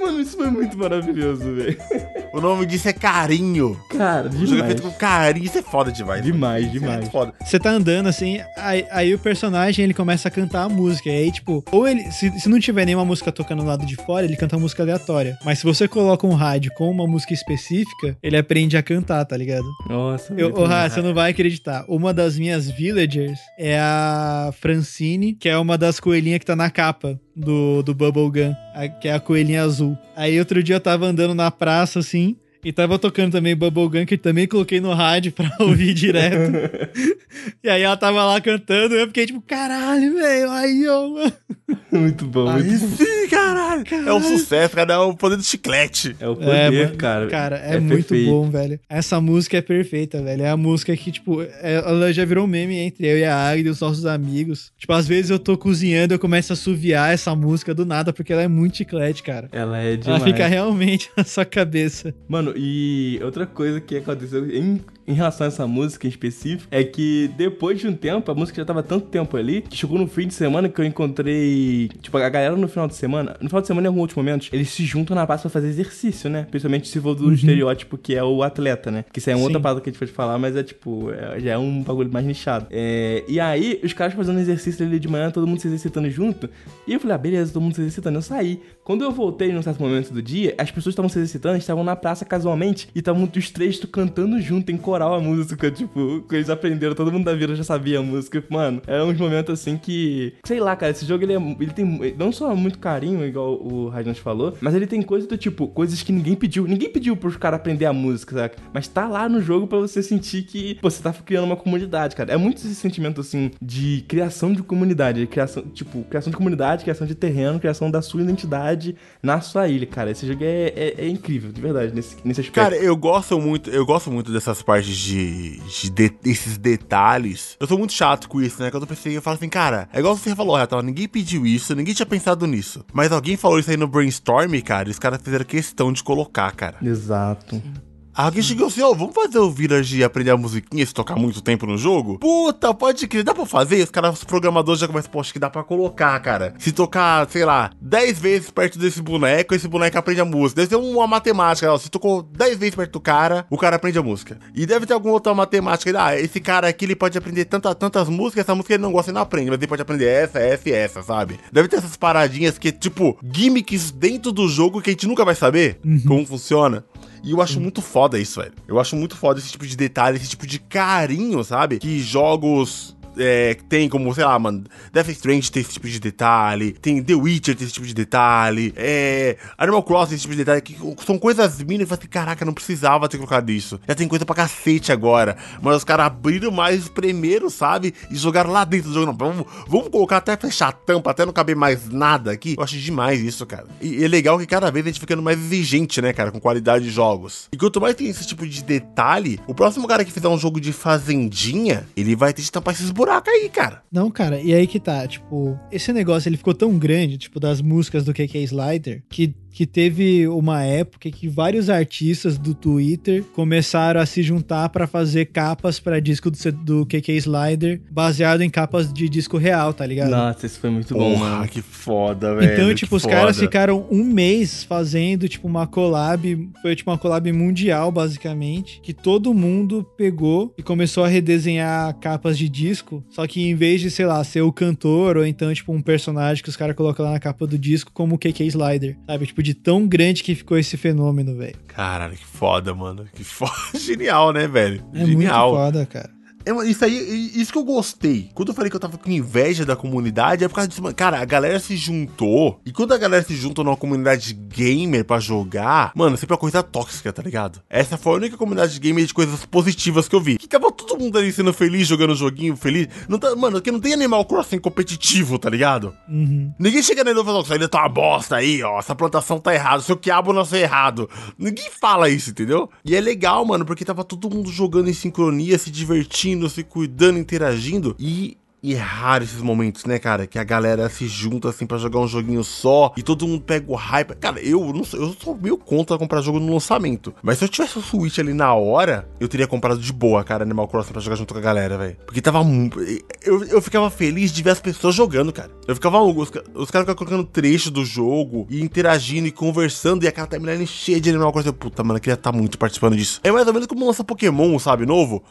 Mano, isso foi muito maravilhoso, velho. O nome disso é carinho. Cara, demais com carinho. Isso é foda demais. Demais, mano. demais. É foda. Você tá andando assim, aí, aí, o personagem ele começa a cantar a música. E aí, tipo, ou ele, se, se não tiver nenhuma música tocando do lado de fora, ele canta uma música aleatória. Mas se você coloca um rádio com uma música específica, ele aprende a cantar, tá ligado? Nossa, eu, oh, você não vai acreditar. Uma das minhas villagers é a Francine, que é uma das coelhinhas que tá na capa do, do Bubblegum, que é a coelhinha azul. Aí outro dia eu tava andando na praça assim. E tava tocando também Bubblegum, que também coloquei no rádio pra <laughs> ouvir direto. e aí ela tava lá cantando, eu fiquei tipo, caralho, velho, aí, ó, mano. Muito bom, aí muito sim, caralho. caralho. É um sucesso, cara, é o poder do chiclete. É o poder, é, cara. Cara, é, é muito perfeito. bom, velho. Essa música é perfeita, velho. É a música que, tipo, é, ela já virou meme entre eu e a Agri e os nossos amigos. Tipo, às vezes eu tô cozinhando, eu começo a assoviar essa música do nada, porque ela é muito chiclete, cara. Ela é demais. Ela fica realmente <laughs> na sua cabeça. Mano, Mano, e outra coisa que aconteceu em, em relação a essa música em específico é que depois de um tempo, a música já tava tanto tempo ali, que chegou no fim de semana que eu encontrei. Tipo, a galera no final de semana, no final de semana, em alguns outros momentos, eles se juntam na praça pra fazer exercício, né? Principalmente se for do uhum. estereótipo que é o atleta, né? Que isso é uma outra parada que a gente pode falar, mas é tipo, é, já é um bagulho mais nichado. É, e aí, os caras fazendo exercício ali de manhã, todo mundo se exercitando junto. E eu falei, ah, beleza, todo mundo se exercitando. Eu saí. Quando eu voltei num certo momento do dia, as pessoas estavam se exercitando, estavam na praça casualmente e estavam os três cantando junto em coral a música, tipo, eles aprenderam, todo mundo da vila já sabia a música. Mano, é uns momentos assim que, sei lá, cara, esse jogo ele, é, ele tem não só muito carinho, igual o Radiant falou, mas ele tem coisas do tipo, coisas que ninguém pediu. Ninguém pediu pros caras aprender a música, sabe? Mas tá lá no jogo para você sentir que pô, você tá criando uma comunidade, cara. É muito esse sentimento assim de criação de comunidade, criação, tipo, criação de comunidade, criação de terreno, criação da sua identidade na sua ilha, cara. Esse jogo é, é, é incrível, de verdade, nesse, nesse aspecto. Cara, eu gosto muito, eu gosto muito dessas partes de, de, de desses detalhes. Eu sou muito chato com isso, né? Quando eu pensei, eu falo assim, cara, é igual você falou, Renato, ninguém pediu isso, ninguém tinha pensado nisso. Mas alguém falou isso aí no brainstorm, cara, e os caras fizeram questão de colocar, cara. Exato. Sim. Alguém chegou assim, ó, vamos fazer o Village aprender a musiquinha se tocar muito tempo no jogo? Puta, pode crer, dá pra fazer? Os caras, os programadores já começam, poxa, que dá pra colocar, cara. Se tocar, sei lá, 10 vezes perto desse boneco, esse boneco aprende a música. Deve ter uma matemática, ó, se tocou 10 vezes perto do cara, o cara aprende a música. E deve ter alguma outra matemática, ah, esse cara aqui, ele pode aprender tanta, tantas músicas, essa música ele não gosta e não aprende, mas ele pode aprender essa, essa e essa, sabe? Deve ter essas paradinhas que, tipo, gimmicks dentro do jogo que a gente nunca vai saber uhum. como funciona. E eu acho hum. muito foda isso, velho. Eu acho muito foda esse tipo de detalhe, esse tipo de carinho, sabe? Que jogos é, tem como, sei lá, mano, Death Strange tem esse tipo de detalhe, tem The Witcher tem esse tipo de detalhe, é, Animal Crossing tem esse tipo de detalhe, que são coisas mínimas, que assim, caraca, não precisava ter colocado isso. Já tem coisa pra cacete agora, mas os caras abriram mais primeiro, sabe? E jogaram lá dentro do jogo, não, vamos, vamos colocar até fechar a tampa, até não caber mais nada aqui. Eu acho demais isso, cara. E é legal que cada vez a gente ficando mais exigente, né, cara, com qualidade de jogos. E quanto mais tem esse tipo de detalhe, o próximo cara que fizer um jogo de fazendinha, ele vai ter que tampar esses buracos buraco aí, cara. Não, cara, e aí que tá, tipo, esse negócio ele ficou tão grande, tipo, das músicas do KK Slider, que que teve uma época que vários artistas do Twitter começaram a se juntar para fazer capas para disco do, do KK Slider, baseado em capas de disco real, tá ligado? Nossa, isso foi muito bom, Porra, mano. que foda, velho. Então, tipo, os foda. caras ficaram um mês fazendo, tipo, uma collab. Foi, tipo, uma collab mundial, basicamente. Que todo mundo pegou e começou a redesenhar capas de disco. Só que em vez de, sei lá, ser o cantor ou então, tipo, um personagem que os caras colocam lá na capa do disco como o KK Slider. Sabe? Tipo, de tão grande que ficou esse fenômeno, velho. Caralho, que foda, mano. Que foda. <laughs> Genial, né, velho? É Genial. muito foda, cara. É, Isso aí, isso que eu gostei. Quando eu falei que eu tava com inveja da comunidade, é por causa disso, mano. Cara, a galera se juntou. E quando a galera se juntou numa comunidade gamer pra jogar, mano, sempre é uma coisa tóxica, tá ligado? Essa foi a única comunidade gamer de coisas positivas que eu vi. Que tava todo mundo ali sendo feliz, jogando joguinho feliz. Não tá, mano, que não tem Animal Crossing competitivo, tá ligado? Uhum. Ninguém chega nele e fala, isso ainda tá uma bosta aí, ó. Essa plantação tá errada, seu quiabo nasceu errado. Ninguém fala isso, entendeu? E é legal, mano, porque tava todo mundo jogando em sincronia, se divertindo, se cuidando, interagindo. E E é raro esses momentos, né, cara? Que a galera se junta assim pra jogar um joguinho só e todo mundo pega o hype. Cara, eu não sou, eu sou meio contra comprar jogo no lançamento. Mas se eu tivesse o Switch ali na hora, eu teria comprado de boa, cara, Animal Crossing pra jogar junto com a galera, velho. Porque tava muito. Eu, eu ficava feliz de ver as pessoas jogando, cara. Eu ficava. Os, os caras ficavam colocando trecho do jogo e interagindo e conversando e aquela timeline cheia de Animal Crossing. Puta, mano, eu queria estar muito participando disso. É mais ou menos como lança Pokémon, sabe? Novo.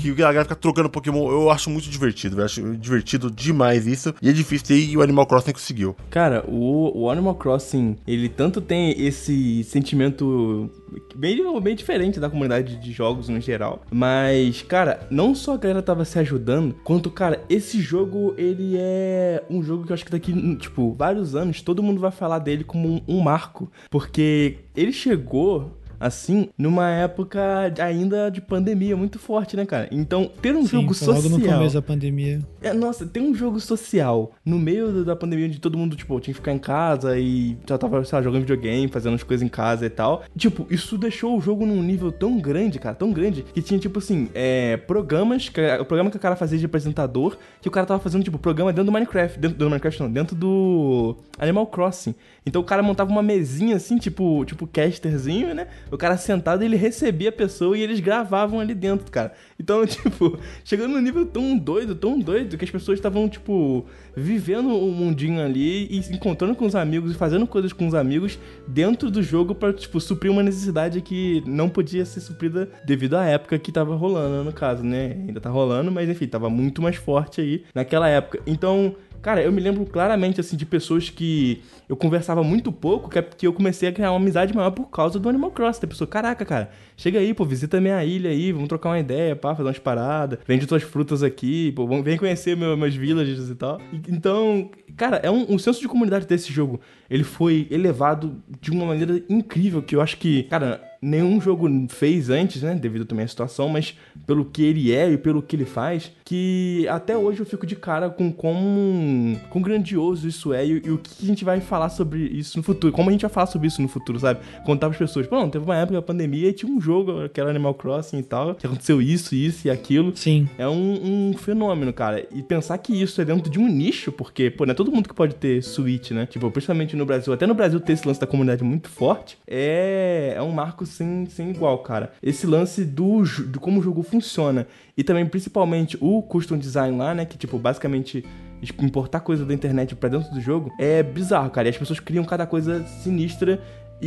Que a galera fica trocando Pokémon. Eu acho muito divertido, velho. Acho divertido demais isso. E é difícil e o Animal Crossing conseguiu. Cara, o, o Animal Crossing, ele tanto tem esse sentimento bem, bem diferente da comunidade de jogos no geral. Mas, cara, não só a galera tava se ajudando, quanto, cara, esse jogo, ele é um jogo que eu acho que daqui, tipo, vários anos, todo mundo vai falar dele como um, um marco. Porque ele chegou assim, numa época ainda de pandemia muito forte, né, cara? Então, ter um Sim, jogo foi logo social. no começo da pandemia. É, nossa, tem um jogo social no meio da pandemia onde todo mundo, tipo, tinha que ficar em casa e já tava, sei lá, jogando videogame, fazendo as coisas em casa e tal. Tipo, isso deixou o jogo num nível tão grande, cara, tão grande, que tinha, tipo assim, é, programas, que, o programa que o cara fazia de apresentador, que o cara tava fazendo, tipo, programa dentro do Minecraft, dentro do Minecraft não, dentro do Animal Crossing. Então o cara montava uma mesinha assim, tipo, tipo casterzinho, né? O cara sentado ele recebia a pessoa e eles gravavam ali dentro, cara. Então, <laughs> tipo, chegando num nível tão doido, tão doido, que as pessoas estavam, tipo, vivendo o mundinho ali e se encontrando com os amigos e fazendo coisas com os amigos dentro do jogo pra, tipo, suprir uma necessidade que não podia ser suprida devido à época que tava rolando, no caso, né? Ainda tá rolando, mas enfim, tava muito mais forte aí naquela época. Então, Cara, eu me lembro claramente, assim, de pessoas que eu conversava muito pouco, que, é que eu comecei a criar uma amizade maior por causa do Animal Crossing. A pessoa, caraca, cara, chega aí, pô, visita minha ilha aí, vamos trocar uma ideia, pá, fazer umas paradas, vende tuas frutas aqui, pô, vem conhecer meu, meus villages e tal. Então, cara, é um, um senso de comunidade desse jogo. Ele foi elevado de uma maneira incrível, que eu acho que, cara, nenhum jogo fez antes, né? Devido também à situação, mas pelo que ele é e pelo que ele faz, que até hoje eu fico de cara com como quão grandioso isso é e, e o que a gente vai falar sobre isso no futuro. Como a gente vai falar sobre isso no futuro, sabe? Contar pras pessoas, pô, não, teve uma época da pandemia e tinha um jogo, que era Animal Crossing e tal, que aconteceu isso, isso e aquilo. Sim. É um, um fenômeno, cara. E pensar que isso é dentro de um nicho, porque, pô, não é todo mundo que pode ter Switch, né? Tipo, principalmente no Brasil. Até no Brasil ter esse lance da comunidade muito forte é, é um marco sem, sem igual, cara. Esse lance do, de como o jogo funciona. E também, principalmente, o custom design lá, né? Que, tipo, basicamente importar coisa da internet pra dentro do jogo é bizarro, cara. E as pessoas criam cada coisa sinistra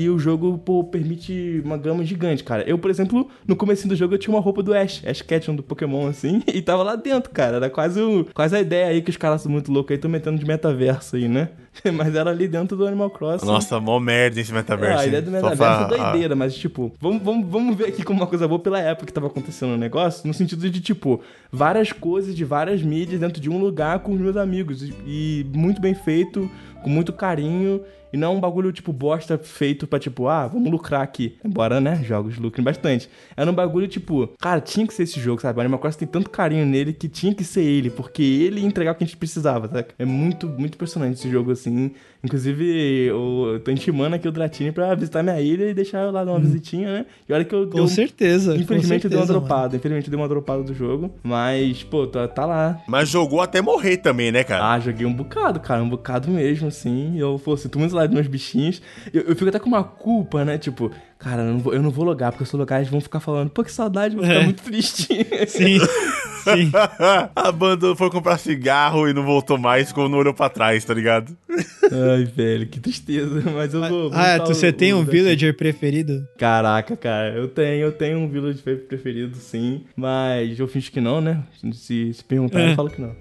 e o jogo, pô, permite uma gama gigante, cara. Eu, por exemplo, no começo do jogo eu tinha uma roupa do Ash, Ash Ketchum do Pokémon, assim, <laughs> e tava lá dentro, cara. Era quase, o, quase a ideia aí que os caras são muito loucos aí, estão metendo de metaverso aí, né? <laughs> Mas era ali dentro do Animal Crossing. Nossa, mó merda esse É, metaverso. a hein? ideia do metaverso é pra- doideira, mas tipo, vamos, vamos, vamos ver aqui como uma coisa boa pela época que tava acontecendo o negócio, no sentido de, tipo, várias coisas de várias mídias dentro de um lugar com os meus amigos. E, e muito bem feito, com muito carinho. E não é um bagulho, tipo, bosta feito pra, tipo, ah, vamos lucrar aqui. Embora, né, jogos lucrem bastante. Era um bagulho, tipo, cara, tinha que ser esse jogo, sabe? O Animal Crossing tem tanto carinho nele que tinha que ser ele, porque ele ia entregar o que a gente precisava, sabe? É muito, muito impressionante esse jogo, assim. Inclusive, eu tô intimando aqui o Dratini pra visitar minha ilha e deixar eu lá dar uma hum. visitinha, né? E olha que eu... Com certeza. Infelizmente com certeza, eu dei uma dropada. Mano. Infelizmente eu dei uma dropada do jogo. Mas, pô, tá, tá lá. Mas jogou até morrer também, né, cara? Ah, joguei um bocado, cara. Um bocado mesmo, assim. Eu, pô, sinto muito lá dos meus bichinhos. Eu, eu fico até com uma culpa, né? Tipo, cara, eu não vou, eu não vou logar, porque se eu logar eles vão ficar falando, pô, que saudade, vou ficar é. muito triste. <laughs> Sim. Sim. <laughs> a banda foi comprar cigarro e não voltou mais quando olhou pra trás, tá ligado? Ai, velho, que tristeza. Mas eu vou. Ah, tu, você tem um villager preferido? Caraca, cara, eu tenho, eu tenho um villager preferido, sim. Mas eu finge que não, né? Se, se perguntar, é. eu falo que não.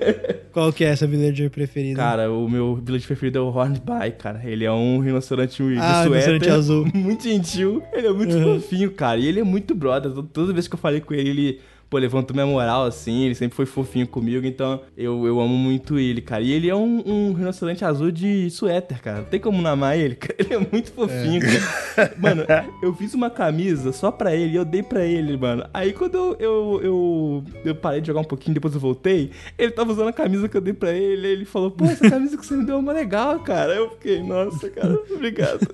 <laughs> Qual que é essa villager preferida? Cara, o meu villager preferido é o Hornby, cara. Ele é um rinoceronte ah, de suéter. azul. Muito gentil. Ele é muito uhum. fofinho, cara. E ele é muito brother. Toda vez que eu falei com ele, ele pô, levantou minha moral, assim, ele sempre foi fofinho comigo, então eu, eu amo muito ele, cara. E ele é um, um rinoceronte azul de suéter, cara. Não tem como não amar ele, <laughs> cara. Ele é muito fofinho, é. cara. Mano, eu fiz uma camisa só pra ele e eu dei pra ele, mano. Aí quando eu, eu, eu, eu, parei de jogar um pouquinho, depois eu voltei, ele tava usando a camisa que eu dei pra ele, ele falou, pô, essa camisa que você me deu é uma legal, cara. Eu fiquei, nossa, cara, obrigado.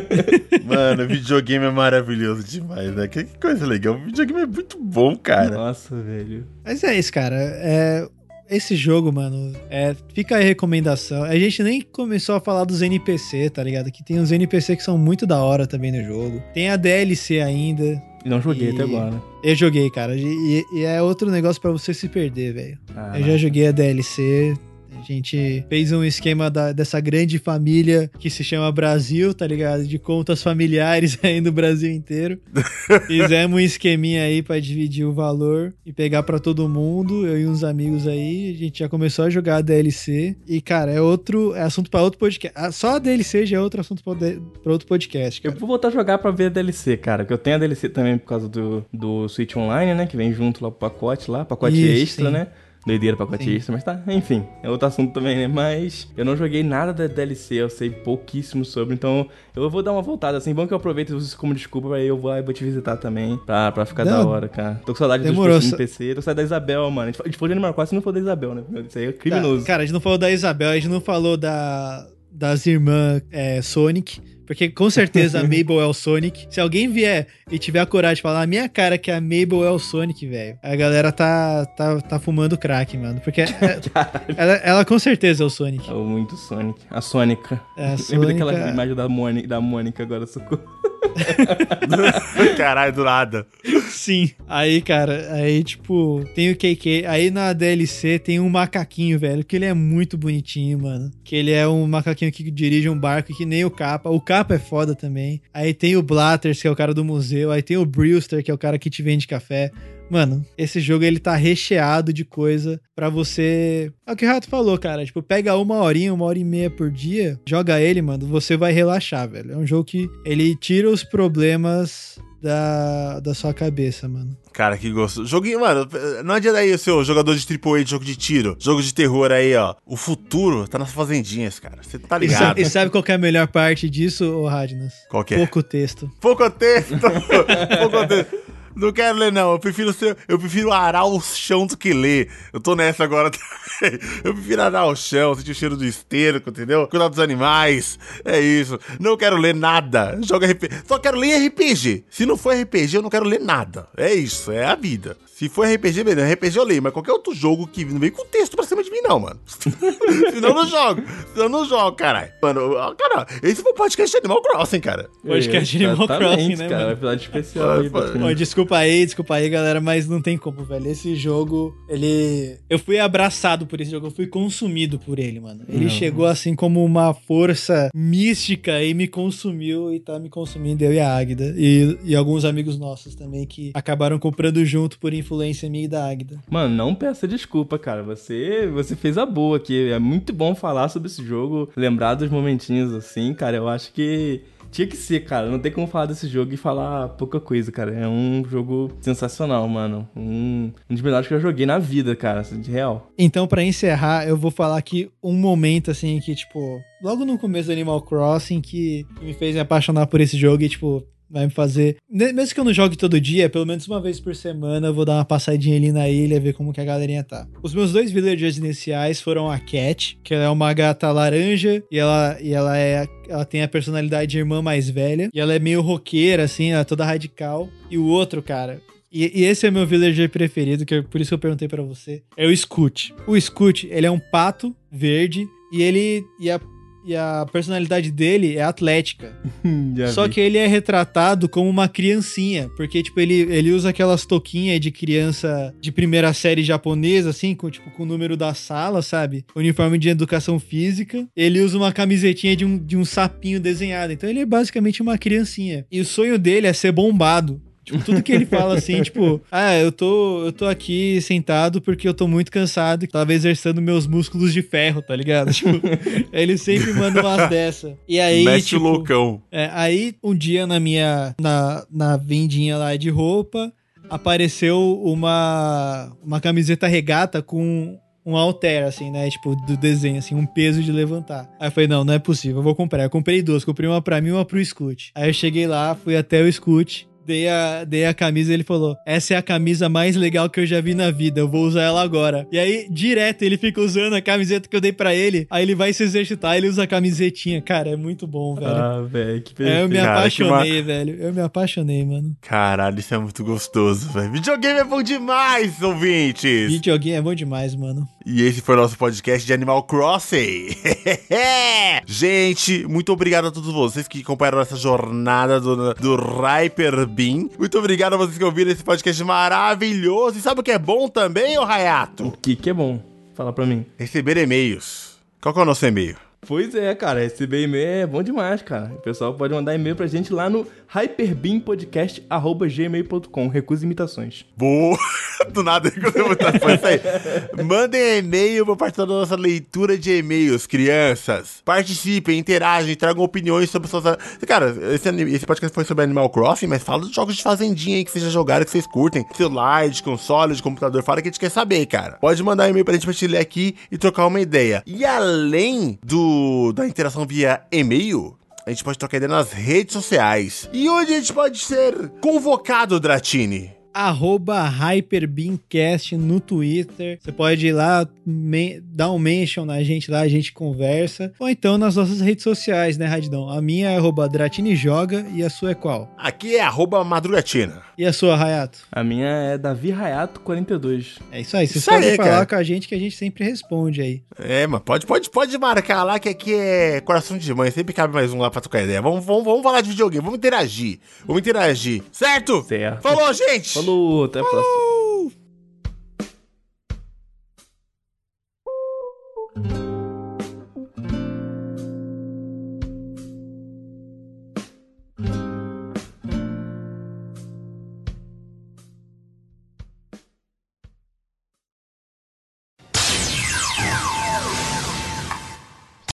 <laughs> Mano, videogame é maravilhoso demais, né? Que coisa legal. O videogame é muito bom, cara cara. Nossa, velho. Mas é isso, cara. É, esse jogo, mano, é, fica aí a recomendação. A gente nem começou a falar dos NPC, tá ligado? Que tem uns NPC que são muito da hora também no jogo. Tem a DLC ainda. Não joguei e... até agora. Eu joguei, cara. E, e é outro negócio para você se perder, velho. Eu já joguei a DLC. A gente fez um esquema da, dessa grande família que se chama Brasil, tá ligado? De contas familiares <laughs> aí no Brasil inteiro. <laughs> Fizemos um esqueminha aí para dividir o valor e pegar para todo mundo, eu e uns amigos aí. A gente já começou a jogar a DLC. E, cara, é outro. É assunto para outro podcast. Ah, só a DLC já é outro assunto pra, outro podcast. Cara. Eu vou voltar a jogar pra ver a DLC, cara. Porque eu tenho a DLC também por causa do, do Switch Online, né? Que vem junto lá pro pacote lá, pacote Isso, extra, sim. né? Doideira pacotista, mas tá, enfim, é outro assunto também, né? Mas eu não joguei nada da DLC, eu sei pouquíssimo sobre, então eu vou dar uma voltada, assim, bom que eu aproveito isso como desculpa, aí eu vou, vou te visitar também, pra, pra ficar não, da hora, cara. Tô com saudade Demorou. dos NPC, tô com saudade da Isabel, mano. A gente falou de Animal Crossing não falou da Isabel, né? Isso aí é criminoso. Cara, a gente não falou da Isabel, a gente não falou da, das irmãs é, Sonic, porque com certeza a <laughs> Mabel é o Sonic. Se alguém vier e tiver a coragem de falar na minha cara que a Mabel é o Sonic, velho, a galera tá, tá, tá fumando crack, mano. Porque <laughs> é, ela, ela, com certeza é o Sonic. É muito Sonic. A Sônica. É, a Sônica... <laughs> Lembra daquela imagem da Mônica, da Mônica agora, socorro. Caralho, do nada. Sim. Aí, cara, aí, tipo, tem o KK. Aí na DLC tem um macaquinho, velho, que ele é muito bonitinho, mano. Que ele é um macaquinho que dirige um barco que nem o Capa. O Capa é foda também. Aí tem o Blatters, que é o cara do museu. Aí tem o Brewster, que é o cara que te vende café. Mano, esse jogo ele tá recheado de coisa para você. É o que o Rato falou, cara. Tipo, pega uma horinha, uma hora e meia por dia, joga ele, mano, você vai relaxar, velho. É um jogo que ele tira os problemas da, da sua cabeça, mano. Cara, que gosto. Joguinho, mano, não adianta aí o seu jogador de AAA de jogo de tiro, jogo de terror aí, ó. O futuro tá nas fazendinhas, cara. Você tá ligado. E sabe, e sabe, qual é a melhor parte disso, ô Radnas? Qual que é? Pouco texto. Pouco texto. <laughs> Pouco texto. Não quero ler, não. Eu prefiro ser, eu prefiro arar o chão do que ler. Eu tô nessa agora também. <laughs> Eu prefiro arar o chão, sentir o cheiro do esterco, entendeu? Cuidar dos animais. É isso. Não quero ler nada. Joga RPG. Só quero ler RPG. Se não for RPG, eu não quero ler nada. É isso, é a vida. Se for RPG, beleza, RPG eu leio, mas qualquer outro jogo que não vem com texto pra cima de mim, não, mano. <laughs> Senão eu não jogo. Senão eu não jogo, caralho. Mano, cara, esse foi o podcast de Animal Crossing, cara. Podcast de Animal Crossing, né, cara, mano? episódio especial aí, Pô, Desculpa aí, desculpa aí, galera, mas não tem como, velho. Esse jogo, ele... Eu fui abraçado por esse jogo, eu fui consumido por ele, mano. Ele não. chegou assim como uma força mística e me consumiu e tá me consumindo, eu e a Águida. E, e alguns amigos nossos também que acabaram comprando junto por influência minha e da Águida. Mano, não peça desculpa, cara. Você, você fez a boa aqui. É muito bom falar sobre esse jogo, lembrar dos momentinhos assim, cara. Eu acho que tinha que ser, cara. Não tem como falar desse jogo e falar pouca coisa, cara. É um jogo sensacional, mano. Um, um dos melhores que eu joguei na vida, cara, assim, de real. Então, para encerrar, eu vou falar aqui um momento, assim, que, tipo, logo no começo do Animal Crossing, que me fez me apaixonar por esse jogo e, tipo, vai me fazer. Mesmo que eu não jogue todo dia, pelo menos uma vez por semana, eu vou dar uma passadinha ali na ilha, ver como que a galerinha tá. Os meus dois villagers iniciais foram a Cat, que ela é uma gata laranja e ela, e ela é. Ela tem a personalidade de irmã mais velha. E ela é meio roqueira, assim, ela é toda radical. E o outro, cara, e, esse é meu villager preferido, que é por isso que eu perguntei para você. É o Scoot. O Scoot, ele é um pato verde e ele e a e a personalidade dele é atlética. <laughs> Só vi. que ele é retratado como uma criancinha, porque tipo ele, ele usa aquelas toquinhas de criança de primeira série japonesa assim, com tipo com o número da sala, sabe? Uniforme de educação física. Ele usa uma camisetinha de um, de um sapinho desenhado. Então ele é basicamente uma criancinha. E o sonho dele é ser bombado. Tipo, tudo que ele fala assim, tipo, ah, eu tô, eu tô aqui sentado porque eu tô muito cansado e tava exercendo meus músculos de ferro, tá ligado? Tipo, <laughs> ele sempre manda umas dessa. E aí, Mexe tipo, loucão. É, aí um dia na minha na, na vendinha lá de roupa, apareceu uma uma camiseta regata com um alter, assim, né? Tipo, do desenho, assim, um peso de levantar. Aí eu falei, não, não é possível, eu vou comprar. Eu comprei duas, comprei uma pra mim e uma pro Scoot. Aí eu cheguei lá, fui até o Scoot, dei a, dei a camisa e ele falou: Essa é a camisa mais legal que eu já vi na vida, eu vou usar ela agora. E aí, direto, ele fica usando a camiseta que eu dei para ele, aí ele vai se exercitar, ele usa a camisetinha. Cara, é muito bom, velho. Ah, velho, que perfeito. É, eu me Cara, apaixonei, velho. Eu me apaixonei, mano. Caralho, isso é muito gostoso, velho. Videogame é bom demais, ouvintes! Videogame é bom demais, mano. E esse foi o nosso podcast de Animal Crossing. <laughs> Gente, muito obrigado a todos vocês que acompanharam essa jornada do, do Hyper Muito obrigado a vocês que ouviram esse podcast maravilhoso. E sabe o que é bom também, ô Rayato? O que, que é bom? Fala pra mim. Receber e-mails. Qual que é o nosso e-mail? Pois é, cara, receber e-mail é bom demais, cara. O pessoal pode mandar e-mail pra gente lá no hyperbeampodcast.gmail.com. Recusa imitações. Boa! <laughs> Do nada, recusa imitações. Aí. Mandem e-mail pra participar da nossa leitura de e-mails, crianças. Participem, interagem, tragam opiniões sobre suas. Cara, esse, esse podcast foi sobre Animal Crossing, mas fala dos jogos de fazendinha aí que vocês já jogaram, que vocês curtem. Celular, de console, de computador, fala que a gente quer saber, cara. Pode mandar e-mail pra gente pra gente ler aqui e trocar uma ideia. E além do da interação via e-mail, a gente pode trocar ideia nas redes sociais. E onde a gente pode ser convocado, Dratini? Arroba HyperBeamcast no Twitter. Você pode ir lá, dar um mention na gente lá, a gente conversa. Ou então nas nossas redes sociais, né, Radidão? A minha é arroba e a sua é qual? Aqui é arroba Madrugatina. E a sua, Rayato? A minha é Davi Rayato42. É isso aí, vocês isso podem aí, falar cara. com a gente que a gente sempre responde aí. É, mas pode, pode, pode marcar lá que aqui é coração de mãe, sempre cabe mais um lá pra trocar ideia. Vamos, vamos, vamos falar de videogame, vamos interagir. Vamos interagir, certo? Certo. Falou, gente! Falou, até a próxima.